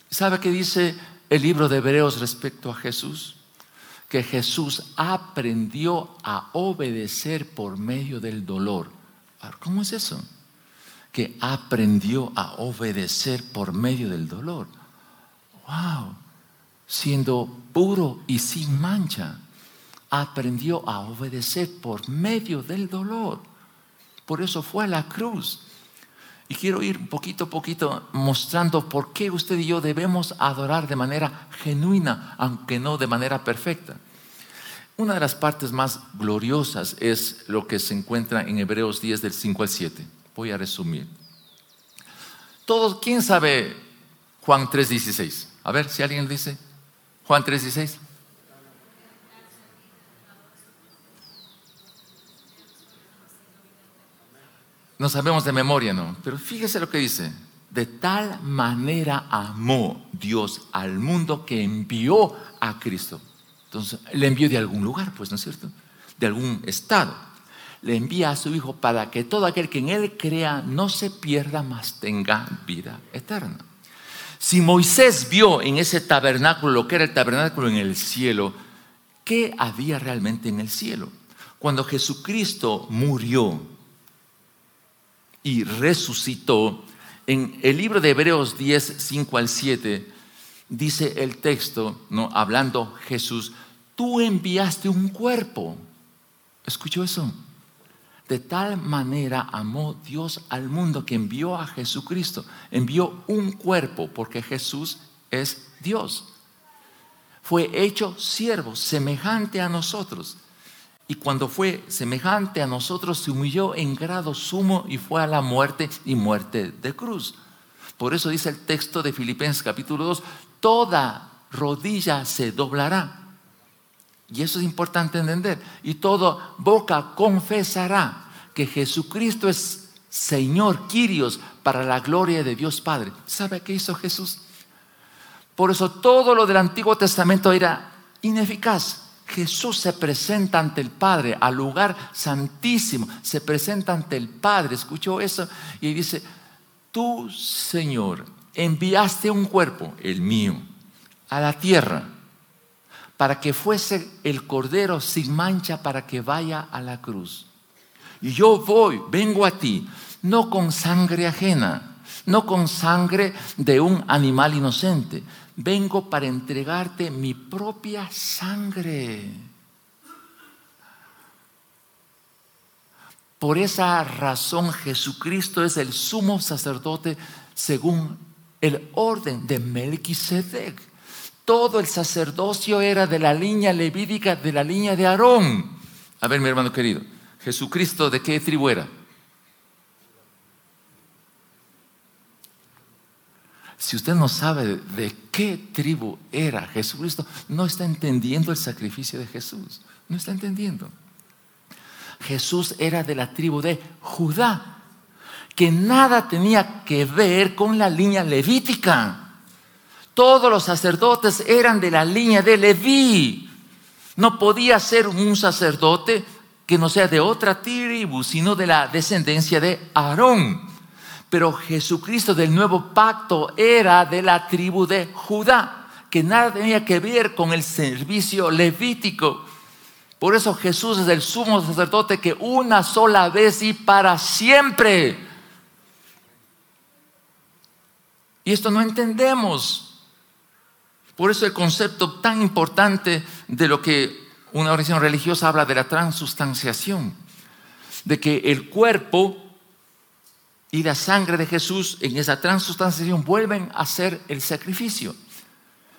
¿Sabe qué dice el libro de Hebreos respecto a Jesús? que Jesús aprendió a obedecer por medio del dolor. ¿Cómo es eso? Que aprendió a obedecer por medio del dolor. ¡Wow! Siendo puro y sin mancha, aprendió a obedecer por medio del dolor. Por eso fue a la cruz. Y quiero ir poquito a poquito mostrando por qué usted y yo debemos adorar de manera genuina, aunque no de manera perfecta. Una de las partes más gloriosas es lo que se encuentra en Hebreos 10 del 5 al 7. Voy a resumir. Todos, ¿quién sabe Juan 3:16? A ver si alguien dice Juan 3:16. No sabemos de memoria, ¿no? Pero fíjese lo que dice. De tal manera amó Dios al mundo que envió a Cristo. Entonces, le envió de algún lugar, pues, ¿no es cierto? De algún estado. Le envía a su Hijo para que todo aquel que en Él crea no se pierda, mas tenga vida eterna. Si Moisés vio en ese tabernáculo lo que era el tabernáculo en el cielo, ¿qué había realmente en el cielo? Cuando Jesucristo murió, y resucitó. En el libro de Hebreos 10, 5 al 7, dice el texto, ¿no? hablando Jesús, tú enviaste un cuerpo. ¿Escuchó eso? De tal manera amó Dios al mundo que envió a Jesucristo. Envió un cuerpo porque Jesús es Dios. Fue hecho siervo, semejante a nosotros. Y cuando fue semejante a nosotros, se humilló en grado sumo y fue a la muerte y muerte de cruz. Por eso dice el texto de Filipenses capítulo 2, toda rodilla se doblará. Y eso es importante entender. Y toda boca confesará que Jesucristo es Señor, Quirios, para la gloria de Dios Padre. ¿Sabe qué hizo Jesús? Por eso todo lo del Antiguo Testamento era ineficaz. Jesús se presenta ante el Padre, al lugar santísimo, se presenta ante el Padre, escuchó eso y dice, tú Señor enviaste un cuerpo, el mío, a la tierra para que fuese el cordero sin mancha para que vaya a la cruz. Y yo voy, vengo a ti, no con sangre ajena, no con sangre de un animal inocente, vengo para entregarte mi propia sangre. Por esa razón Jesucristo es el sumo sacerdote según el orden de Melquisedec. Todo el sacerdocio era de la línea levídica, de la línea de Aarón. A ver, mi hermano querido, Jesucristo, ¿de qué tribu era? Si usted no sabe de qué tribu era Jesucristo, no está entendiendo el sacrificio de Jesús. No está entendiendo. Jesús era de la tribu de Judá, que nada tenía que ver con la línea levítica. Todos los sacerdotes eran de la línea de Leví. No podía ser un sacerdote que no sea de otra tribu, sino de la descendencia de Aarón. Pero Jesucristo del nuevo pacto era de la tribu de Judá, que nada tenía que ver con el servicio levítico. Por eso Jesús es el sumo sacerdote que una sola vez y para siempre. Y esto no entendemos. Por eso el concepto tan importante de lo que una oración religiosa habla de la transustanciación, de que el cuerpo y la sangre de Jesús en esa transustanciación vuelven a ser el sacrificio.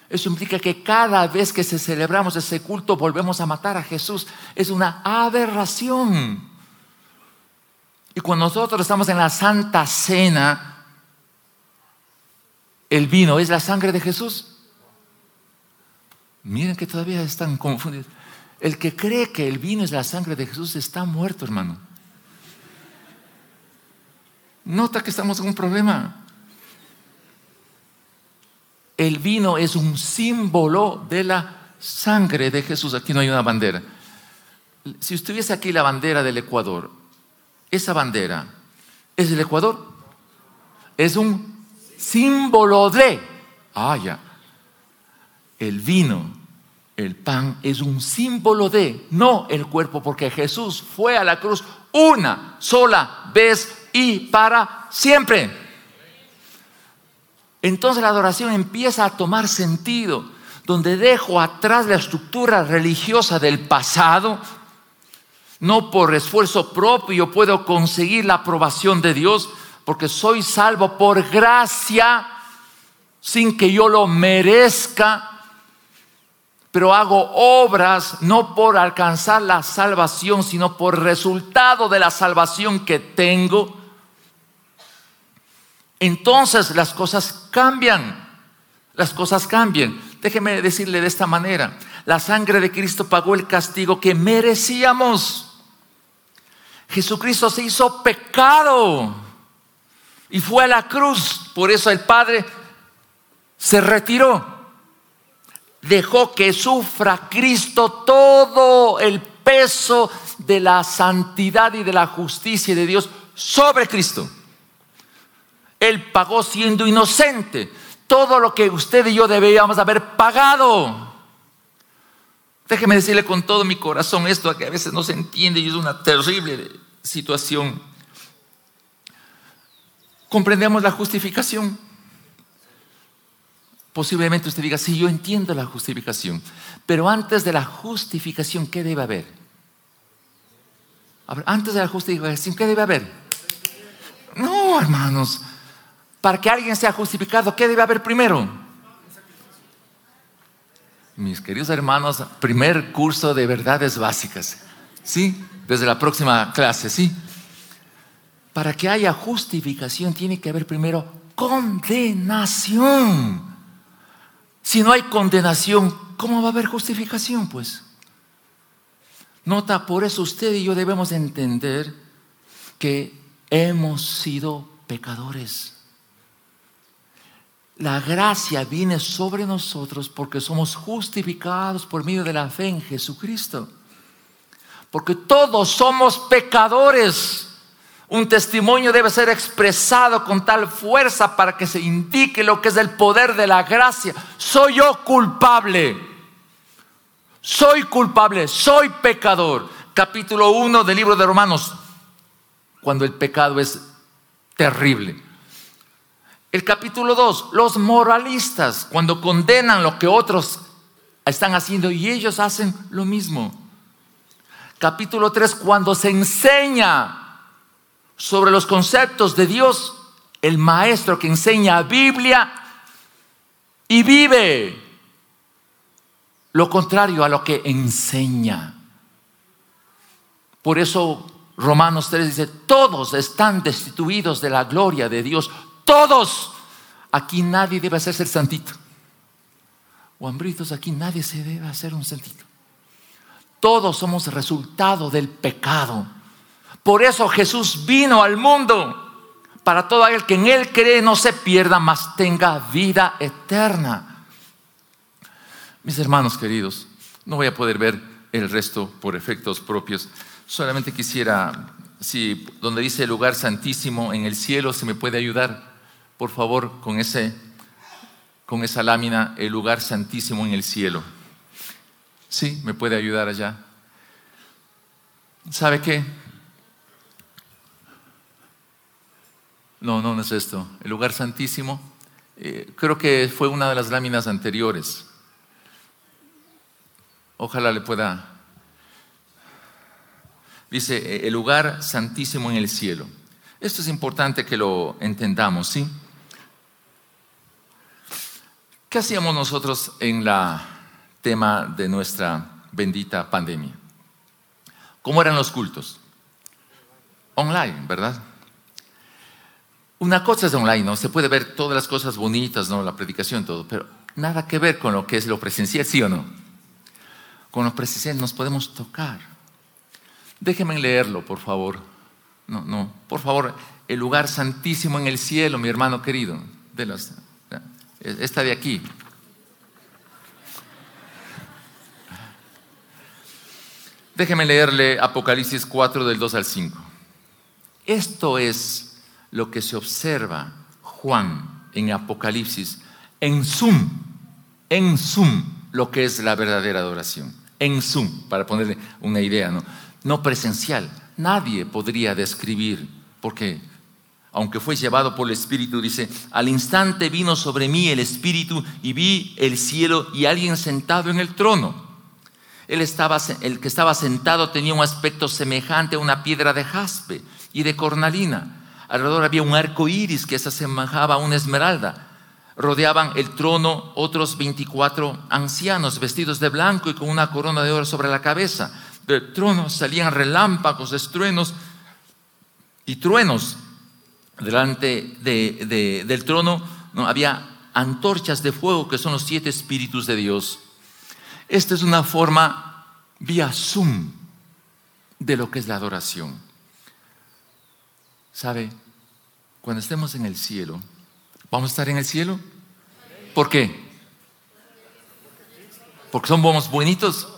Eso implica que cada vez que se celebramos ese culto volvemos a matar a Jesús. Es una aberración. Y cuando nosotros estamos en la Santa Cena, el vino es la sangre de Jesús. Miren que todavía están confundidos. El que cree que el vino es la sangre de Jesús está muerto, hermano. Nota que estamos en un problema. El vino es un símbolo de la sangre de Jesús. Aquí no hay una bandera. Si estuviese aquí la bandera del Ecuador, esa bandera es el Ecuador. Es un símbolo de. Ah, ya. El vino, el pan es un símbolo de, no el cuerpo, porque Jesús fue a la cruz una sola vez y para siempre. Entonces la adoración empieza a tomar sentido, donde dejo atrás la estructura religiosa del pasado. No por esfuerzo propio puedo conseguir la aprobación de Dios, porque soy salvo por gracia, sin que yo lo merezca pero hago obras no por alcanzar la salvación, sino por resultado de la salvación que tengo entonces las cosas cambian. Las cosas cambian. Déjeme decirle de esta manera. La sangre de Cristo pagó el castigo que merecíamos. Jesucristo se hizo pecado y fue a la cruz. Por eso el Padre se retiró. Dejó que sufra Cristo todo el peso de la santidad y de la justicia de Dios sobre Cristo. Él pagó siendo inocente todo lo que usted y yo debíamos haber pagado. Déjeme decirle con todo mi corazón esto, que a veces no se entiende y es una terrible situación. Comprendemos la justificación. Posiblemente usted diga, sí, yo entiendo la justificación, pero antes de la justificación, ¿qué debe haber? Antes de la justificación, ¿qué debe haber? No, hermanos, para que alguien sea justificado, ¿qué debe haber primero? Mis queridos hermanos, primer curso de verdades básicas. ¿Sí? Desde la próxima clase, ¿sí? Para que haya justificación tiene que haber primero condenación. Si no hay condenación, ¿cómo va a haber justificación? Pues. Nota, por eso usted y yo debemos entender que hemos sido pecadores. La gracia viene sobre nosotros porque somos justificados por medio de la fe en Jesucristo. Porque todos somos pecadores. Un testimonio debe ser expresado con tal fuerza para que se indique lo que es el poder de la gracia. Soy yo culpable. Soy culpable, soy pecador. Capítulo 1 del libro de Romanos. Cuando el pecado es terrible. El capítulo 2, los moralistas, cuando condenan lo que otros están haciendo y ellos hacen lo mismo. Capítulo 3, cuando se enseña sobre los conceptos de Dios, el maestro que enseña Biblia y vive lo contrario a lo que enseña. Por eso Romanos 3 dice, todos están destituidos de la gloria de Dios. Todos. Aquí nadie debe hacerse el santito. O hambritos, aquí nadie se debe hacer un santito. Todos somos resultado del pecado. Por eso Jesús vino al mundo para todo aquel que en Él cree no se pierda, mas tenga vida eterna. Mis hermanos queridos, no voy a poder ver el resto por efectos propios. Solamente quisiera, si donde dice el lugar santísimo en el cielo, se me puede ayudar, por favor, con, ese, con esa lámina, el lugar santísimo en el cielo. Sí, me puede ayudar allá. ¿Sabe qué? No, no, no es esto. El lugar santísimo, eh, creo que fue una de las láminas anteriores. Ojalá le pueda. Dice, eh, el lugar santísimo en el cielo. Esto es importante que lo entendamos, ¿sí? ¿Qué hacíamos nosotros en la tema de nuestra bendita pandemia? ¿Cómo eran los cultos? Online, ¿verdad? Una cosa es online, ¿no? Se puede ver todas las cosas bonitas, ¿no? La predicación, todo, pero nada que ver con lo que es lo presencial, ¿sí o no? Con lo presencial nos podemos tocar. Déjenme leerlo, por favor. No, no, por favor, el lugar santísimo en el cielo, mi hermano querido. De las, esta de aquí. Déjeme leerle Apocalipsis 4 del 2 al 5. Esto es lo que se observa Juan en Apocalipsis, en Zoom, en Zoom, lo que es la verdadera adoración. En Zoom, para ponerle una idea, ¿no? No presencial. Nadie podría describir, porque aunque fue llevado por el Espíritu, dice, al instante vino sobre mí el Espíritu y vi el cielo y alguien sentado en el trono. Él estaba, el que estaba sentado tenía un aspecto semejante a una piedra de jaspe y de cornalina Alrededor había un arco iris que se asemejaba a una esmeralda. Rodeaban el trono otros 24 ancianos vestidos de blanco y con una corona de oro sobre la cabeza. Del trono salían relámpagos, estruenos y truenos. Delante del trono ¿no? había antorchas de fuego que son los siete espíritus de Dios. Esta es una forma vía Zoom de lo que es la adoración. ¿Sabe? Cuando estemos en el cielo, ¿vamos a estar en el cielo? ¿Por qué? ¿Porque somos bonitos?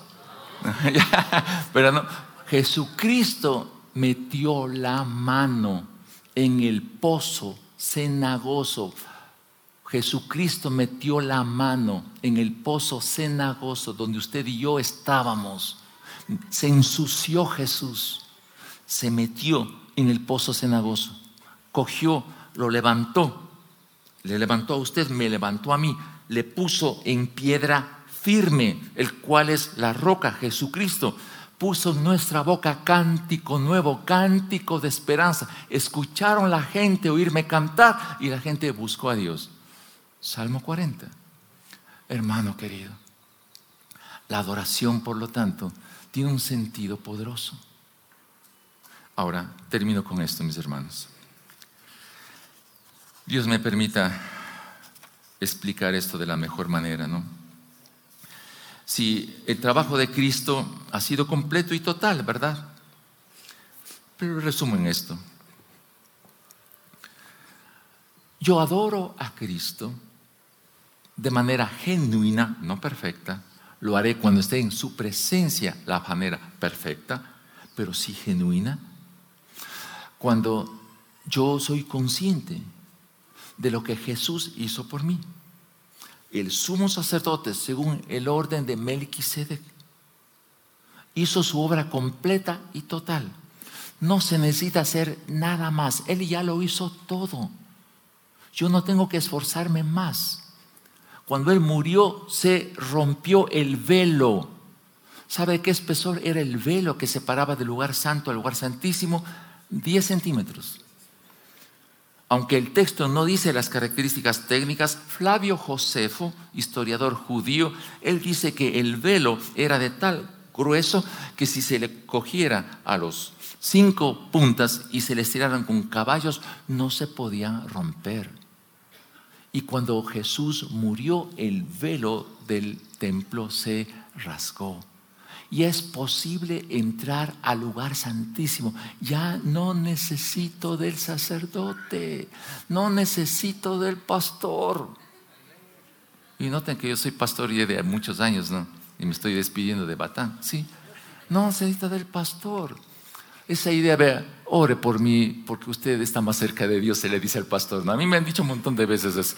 Pero no, Jesucristo metió la mano en el pozo cenagoso. Jesucristo metió la mano en el pozo cenagoso donde usted y yo estábamos. Se ensució Jesús, se metió en el pozo cenagoso. Cogió, lo levantó, le levantó a usted, me levantó a mí, le puso en piedra firme, el cual es la roca, Jesucristo. Puso en nuestra boca cántico nuevo, cántico de esperanza. Escucharon la gente oírme cantar y la gente buscó a Dios. Salmo 40. Hermano querido, la adoración, por lo tanto, tiene un sentido poderoso. Ahora, termino con esto, mis hermanos. Dios me permita explicar esto de la mejor manera, ¿no? Si el trabajo de Cristo ha sido completo y total, ¿verdad? Pero resumo en esto. Yo adoro a Cristo de manera genuina, no perfecta. Lo haré cuando esté en su presencia, la manera perfecta, pero sí genuina cuando yo soy consciente de lo que Jesús hizo por mí. El sumo sacerdote, según el orden de Melquisedec, hizo su obra completa y total. No se necesita hacer nada más. Él ya lo hizo todo. Yo no tengo que esforzarme más. Cuando Él murió, se rompió el velo. ¿Sabe qué espesor era el velo que separaba del lugar santo al lugar santísimo? 10 centímetros. Aunque el texto no dice las características técnicas, Flavio Josefo, historiador judío, él dice que el velo era de tal grueso que si se le cogiera a los cinco puntas y se le estiraran con caballos, no se podía romper. Y cuando Jesús murió, el velo del templo se rasgó. Y es posible entrar al lugar santísimo. Ya no necesito del sacerdote, no necesito del pastor. Y noten que yo soy pastor ya de muchos años, ¿no? Y me estoy despidiendo de Batán, ¿sí? No necesita del pastor. Esa idea, vea, ore por mí, porque usted está más cerca de Dios, se le dice al pastor. ¿no? A mí me han dicho un montón de veces eso.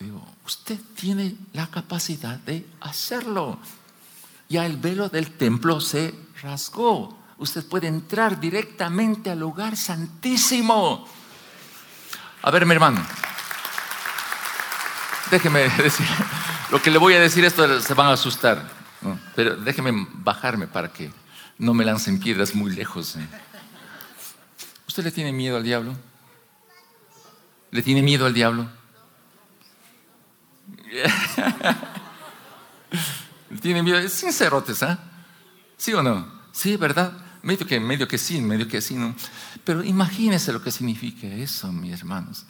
Digo, usted tiene la capacidad de hacerlo. Ya el velo del templo se rasgó. Usted puede entrar directamente al lugar santísimo. A ver, mi hermano. Déjeme decir, lo que le voy a decir esto se van a asustar, pero déjeme bajarme para que no me lancen piedras muy lejos. ¿eh? ¿Usted le tiene miedo al diablo? ¿Le tiene miedo al diablo? ¿Le tiene miedo? Es sincerotes, ¿ah? ¿Sí o no? Sí, ¿verdad? Medio que, medio que sí, medio que sí, ¿no? Pero imagínese lo que significa eso, mis hermanos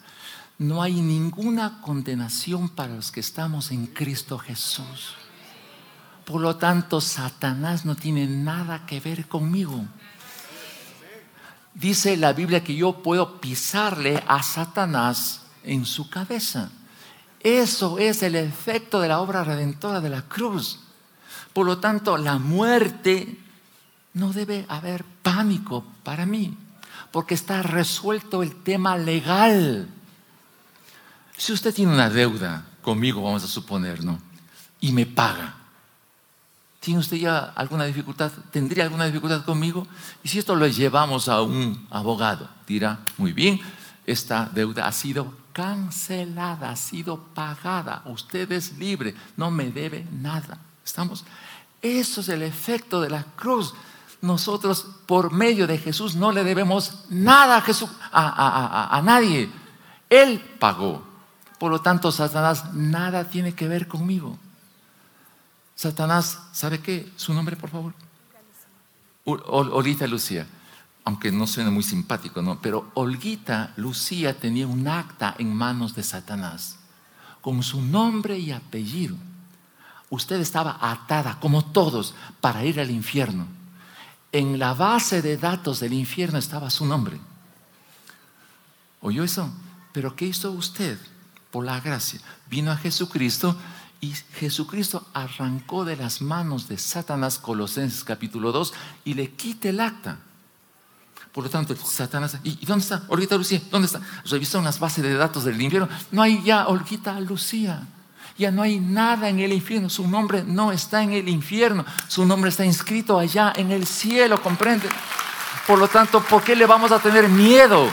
no hay ninguna condenación para los que estamos en Cristo Jesús. Por lo tanto, Satanás no tiene nada que ver conmigo. Dice la Biblia que yo puedo pisarle a Satanás en su cabeza. Eso es el efecto de la obra redentora de la cruz. Por lo tanto, la muerte no debe haber pánico para mí, porque está resuelto el tema legal. Si usted tiene una deuda conmigo, vamos a suponer, ¿no? Y me paga. ¿Tiene usted ya alguna dificultad? ¿Tendría alguna dificultad conmigo? Y si esto lo llevamos a un abogado, dirá, muy bien, esta deuda ha sido cancelada, ha sido pagada. Usted es libre, no me debe nada. ¿Estamos? Eso es el efecto de la cruz. Nosotros, por medio de Jesús, no le debemos nada a, Jesús, a, a nadie. Él pagó. Por lo tanto, Satanás nada tiene que ver conmigo. Satanás, ¿sabe qué? Su nombre, por favor. Olguita Lucía. Aunque no suena muy simpático, ¿no? Pero Olguita Lucía tenía un acta en manos de Satanás con su nombre y apellido. Usted estaba atada, como todos, para ir al infierno. En la base de datos del infierno estaba su nombre. ¿Oyó eso? Pero ¿qué hizo usted? por la gracia. Vino a Jesucristo y Jesucristo arrancó de las manos de Satanás, Colosenses capítulo 2, y le quita el acta. Por lo tanto, Satanás, ¿y dónde está? Olguita Lucía, ¿dónde está? Revisaron las bases de datos del infierno. No hay ya Olguita Lucía. Ya no hay nada en el infierno. Su nombre no está en el infierno. Su nombre está inscrito allá en el cielo, ¿comprende? Por lo tanto, ¿por qué le vamos a tener miedo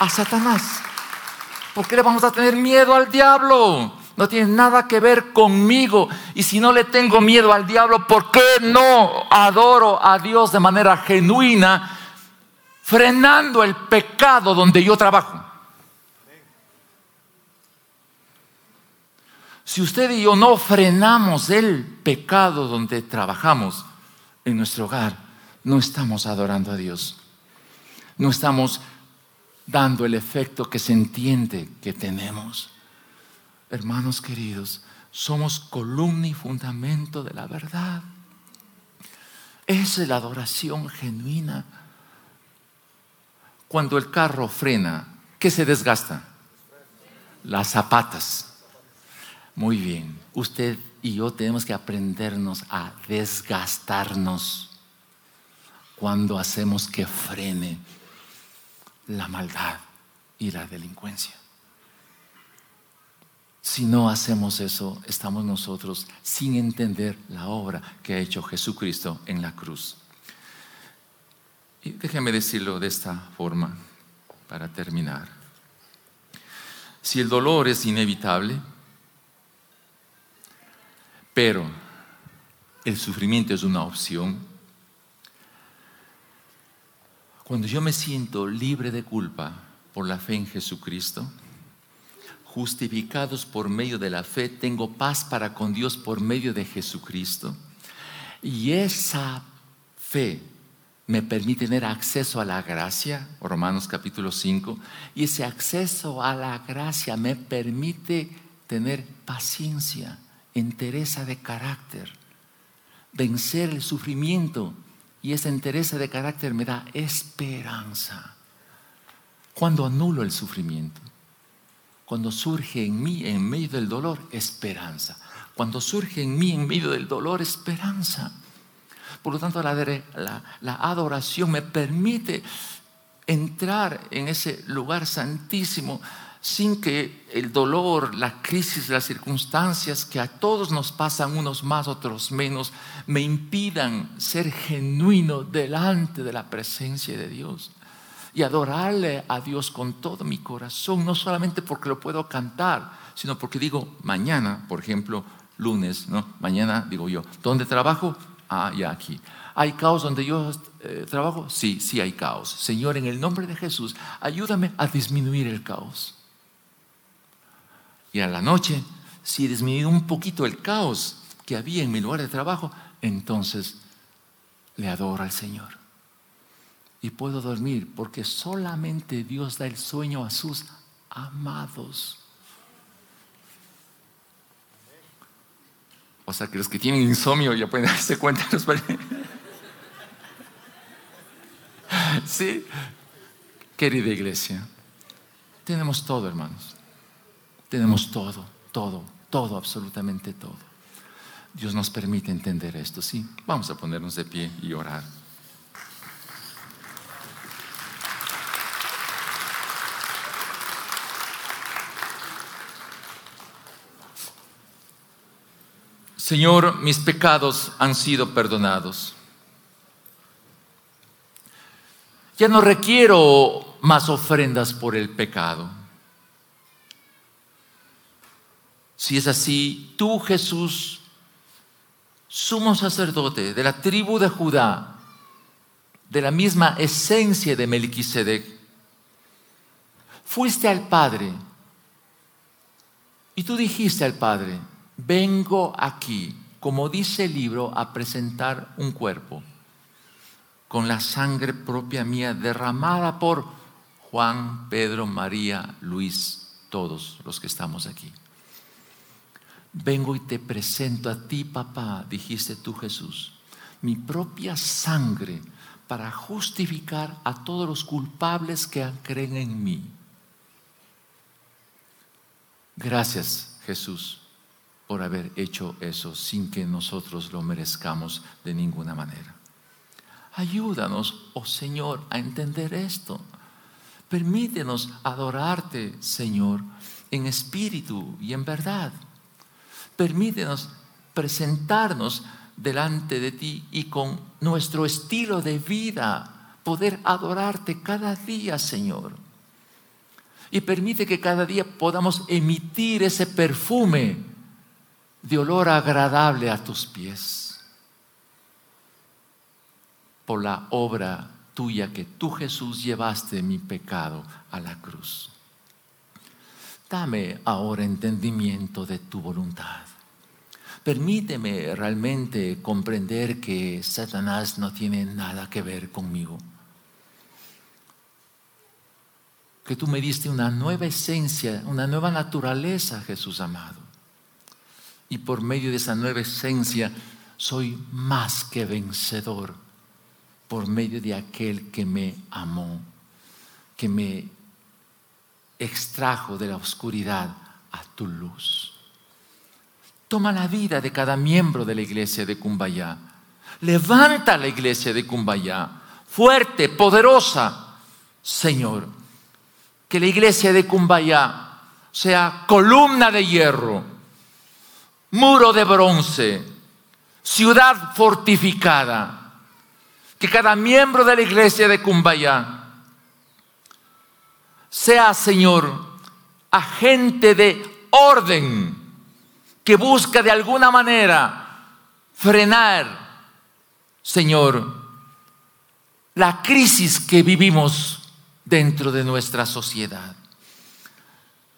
a Satanás? ¿Por qué le vamos a tener miedo al diablo? No tiene nada que ver conmigo. Y si no le tengo miedo al diablo, ¿por qué no adoro a Dios de manera genuina, frenando el pecado donde yo trabajo? Si usted y yo no frenamos el pecado donde trabajamos en nuestro hogar, no estamos adorando a Dios. No estamos dando el efecto que se entiende que tenemos. Hermanos queridos, somos columna y fundamento de la verdad. Esa es la adoración genuina. Cuando el carro frena, ¿qué se desgasta? Las zapatas. Muy bien, usted y yo tenemos que aprendernos a desgastarnos cuando hacemos que frene la maldad y la delincuencia. Si no hacemos eso, estamos nosotros sin entender la obra que ha hecho Jesucristo en la cruz. Y déjeme decirlo de esta forma para terminar. Si el dolor es inevitable, pero el sufrimiento es una opción, cuando yo me siento libre de culpa por la fe en Jesucristo, justificados por medio de la fe, tengo paz para con Dios por medio de Jesucristo. Y esa fe me permite tener acceso a la gracia, Romanos capítulo 5, y ese acceso a la gracia me permite tener paciencia, entereza de carácter, vencer el sufrimiento, y esa entereza de carácter me da esperanza. Cuando anulo el sufrimiento, cuando surge en mí, en medio del dolor, esperanza. Cuando surge en mí, en medio del dolor, esperanza. Por lo tanto, la, la, adoración me permite entrar en ese lugar santísimo sin que el dolor, la crisis, las circunstancias que a todos nos pasan, unos más, otros menos, me impidan ser genuino delante de la presencia de Dios y adorarle a Dios con todo mi corazón, no solamente porque lo puedo cantar, sino porque digo, mañana, por ejemplo, lunes, ¿no? Mañana digo yo, ¿dónde trabajo? Ah, ya aquí. ¿Hay caos donde yo eh, trabajo? Sí, sí hay caos. Señor, en el nombre de Jesús, ayúdame a disminuir el caos. Y a la noche, si he disminuido un poquito el caos que había en mi lugar de trabajo, entonces le adoro al Señor. Y puedo dormir porque solamente Dios da el sueño a sus amados. O sea, que los que tienen insomnio ya pueden darse cuenta. Sí, querida iglesia, tenemos todo, hermanos. Tenemos todo, todo, todo, absolutamente todo. Dios nos permite entender esto, sí. Vamos a ponernos de pie y orar. Señor, mis pecados han sido perdonados. Ya no requiero más ofrendas por el pecado. Si es así, tú Jesús, sumo sacerdote de la tribu de Judá, de la misma esencia de Melquisedec, fuiste al Padre y tú dijiste al Padre, vengo aquí, como dice el libro, a presentar un cuerpo con la sangre propia mía derramada por Juan, Pedro, María, Luis, todos los que estamos aquí. Vengo y te presento a ti, papá, dijiste tú Jesús, mi propia sangre para justificar a todos los culpables que creen en mí. Gracias, Jesús por haber hecho eso sin que nosotros lo merezcamos de ninguna manera. Ayúdanos, oh Señor, a entender esto. Permítenos adorarte, Señor, en espíritu y en verdad. Permítenos presentarnos delante de ti y con nuestro estilo de vida poder adorarte cada día, Señor. Y permite que cada día podamos emitir ese perfume de olor agradable a tus pies por la obra tuya que tú Jesús llevaste mi pecado a la cruz. Dame ahora entendimiento de tu voluntad. Permíteme realmente comprender que Satanás no tiene nada que ver conmigo. Que tú me diste una nueva esencia, una nueva naturaleza, Jesús amado y por medio de esa nueva esencia soy más que vencedor por medio de aquel que me amó, que me extrajo de la oscuridad a tu luz. Toma la vida de cada miembro de la iglesia de Cumbayá. Levanta la iglesia de Cumbayá, fuerte, poderosa, Señor. Que la iglesia de Cumbayá sea columna de hierro muro de bronce, ciudad fortificada. Que cada miembro de la iglesia de Cumbayá sea, Señor, agente de orden que busca de alguna manera frenar, Señor, la crisis que vivimos dentro de nuestra sociedad.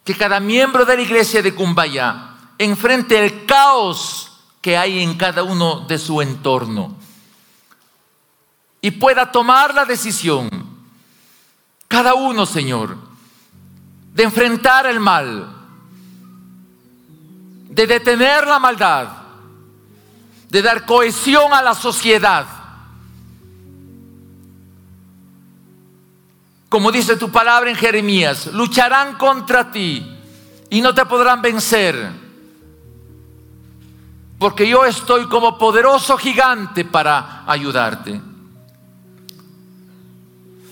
Que cada miembro de la iglesia de Cumbayá enfrente el caos que hay en cada uno de su entorno y pueda tomar la decisión, cada uno, Señor, de enfrentar el mal, de detener la maldad, de dar cohesión a la sociedad. Como dice tu palabra en Jeremías, lucharán contra ti y no te podrán vencer, porque yo estoy como poderoso gigante para ayudarte.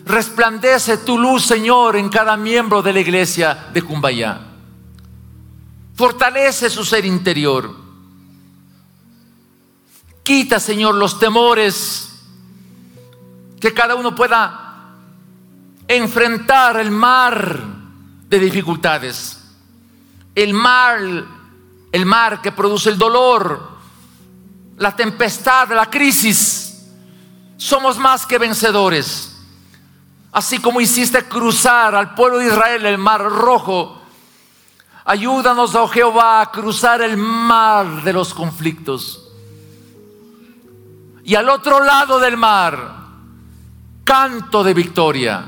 Resplandece tu luz, Señor, en cada miembro de la iglesia de Cumbayá. Fortalece su ser interior. Quita, Señor, los temores. Que cada uno pueda enfrentar el mar de dificultades. El mar, el mar que produce el dolor, la tempestad, la crisis. Somos más que vencedores así como hiciste cruzar al pueblo de Israel el mar rojo, ayúdanos, oh Jehová, a cruzar el mar de los conflictos. Y al otro lado del mar, canto de victoria.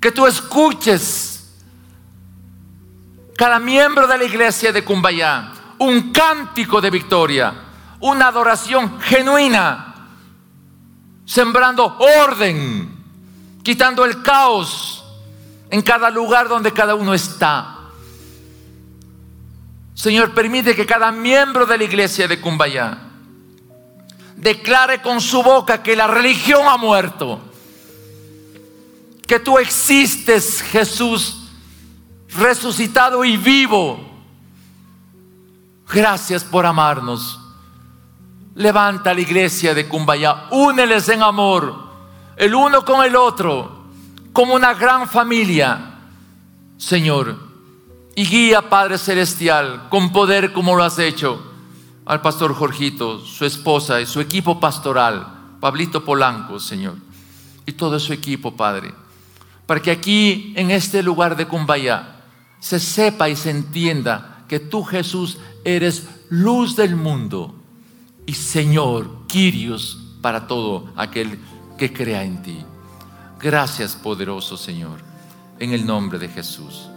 Que tú escuches cada miembro de la iglesia de Cumbayá un cántico de victoria, una adoración genuina sembrando orden, quitando el caos en cada lugar donde cada uno está. Señor, permite que cada miembro de la iglesia de Cumbayá declare con su boca que la religión ha muerto, que tú existes, Jesús, resucitado y vivo. Gracias por amarnos. Levanta la iglesia de Cumbayá, úneles en amor, el uno con el otro, como una gran familia, Señor. Y guía, Padre Celestial, con poder como lo has hecho, al pastor Jorgito, su esposa y su equipo pastoral, Pablito Polanco, Señor, y todo su equipo, Padre, para que aquí, en este lugar de Cumbayá, se sepa y se entienda que tú, Jesús, eres luz del mundo y Señor, Quirios para todo aquel que crea en ti. Gracias, poderoso Señor, en el nombre de Jesús.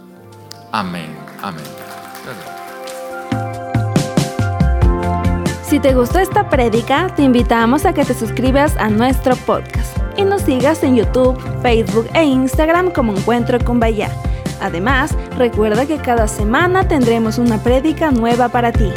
Amén, amén. Si te gustó esta prédica, te invitamos a que te suscribas a nuestro podcast y nos sigas en YouTube, Facebook e Instagram como Encuentro con Bahía. Además, recuerda que cada semana tendremos una prédica nueva para ti.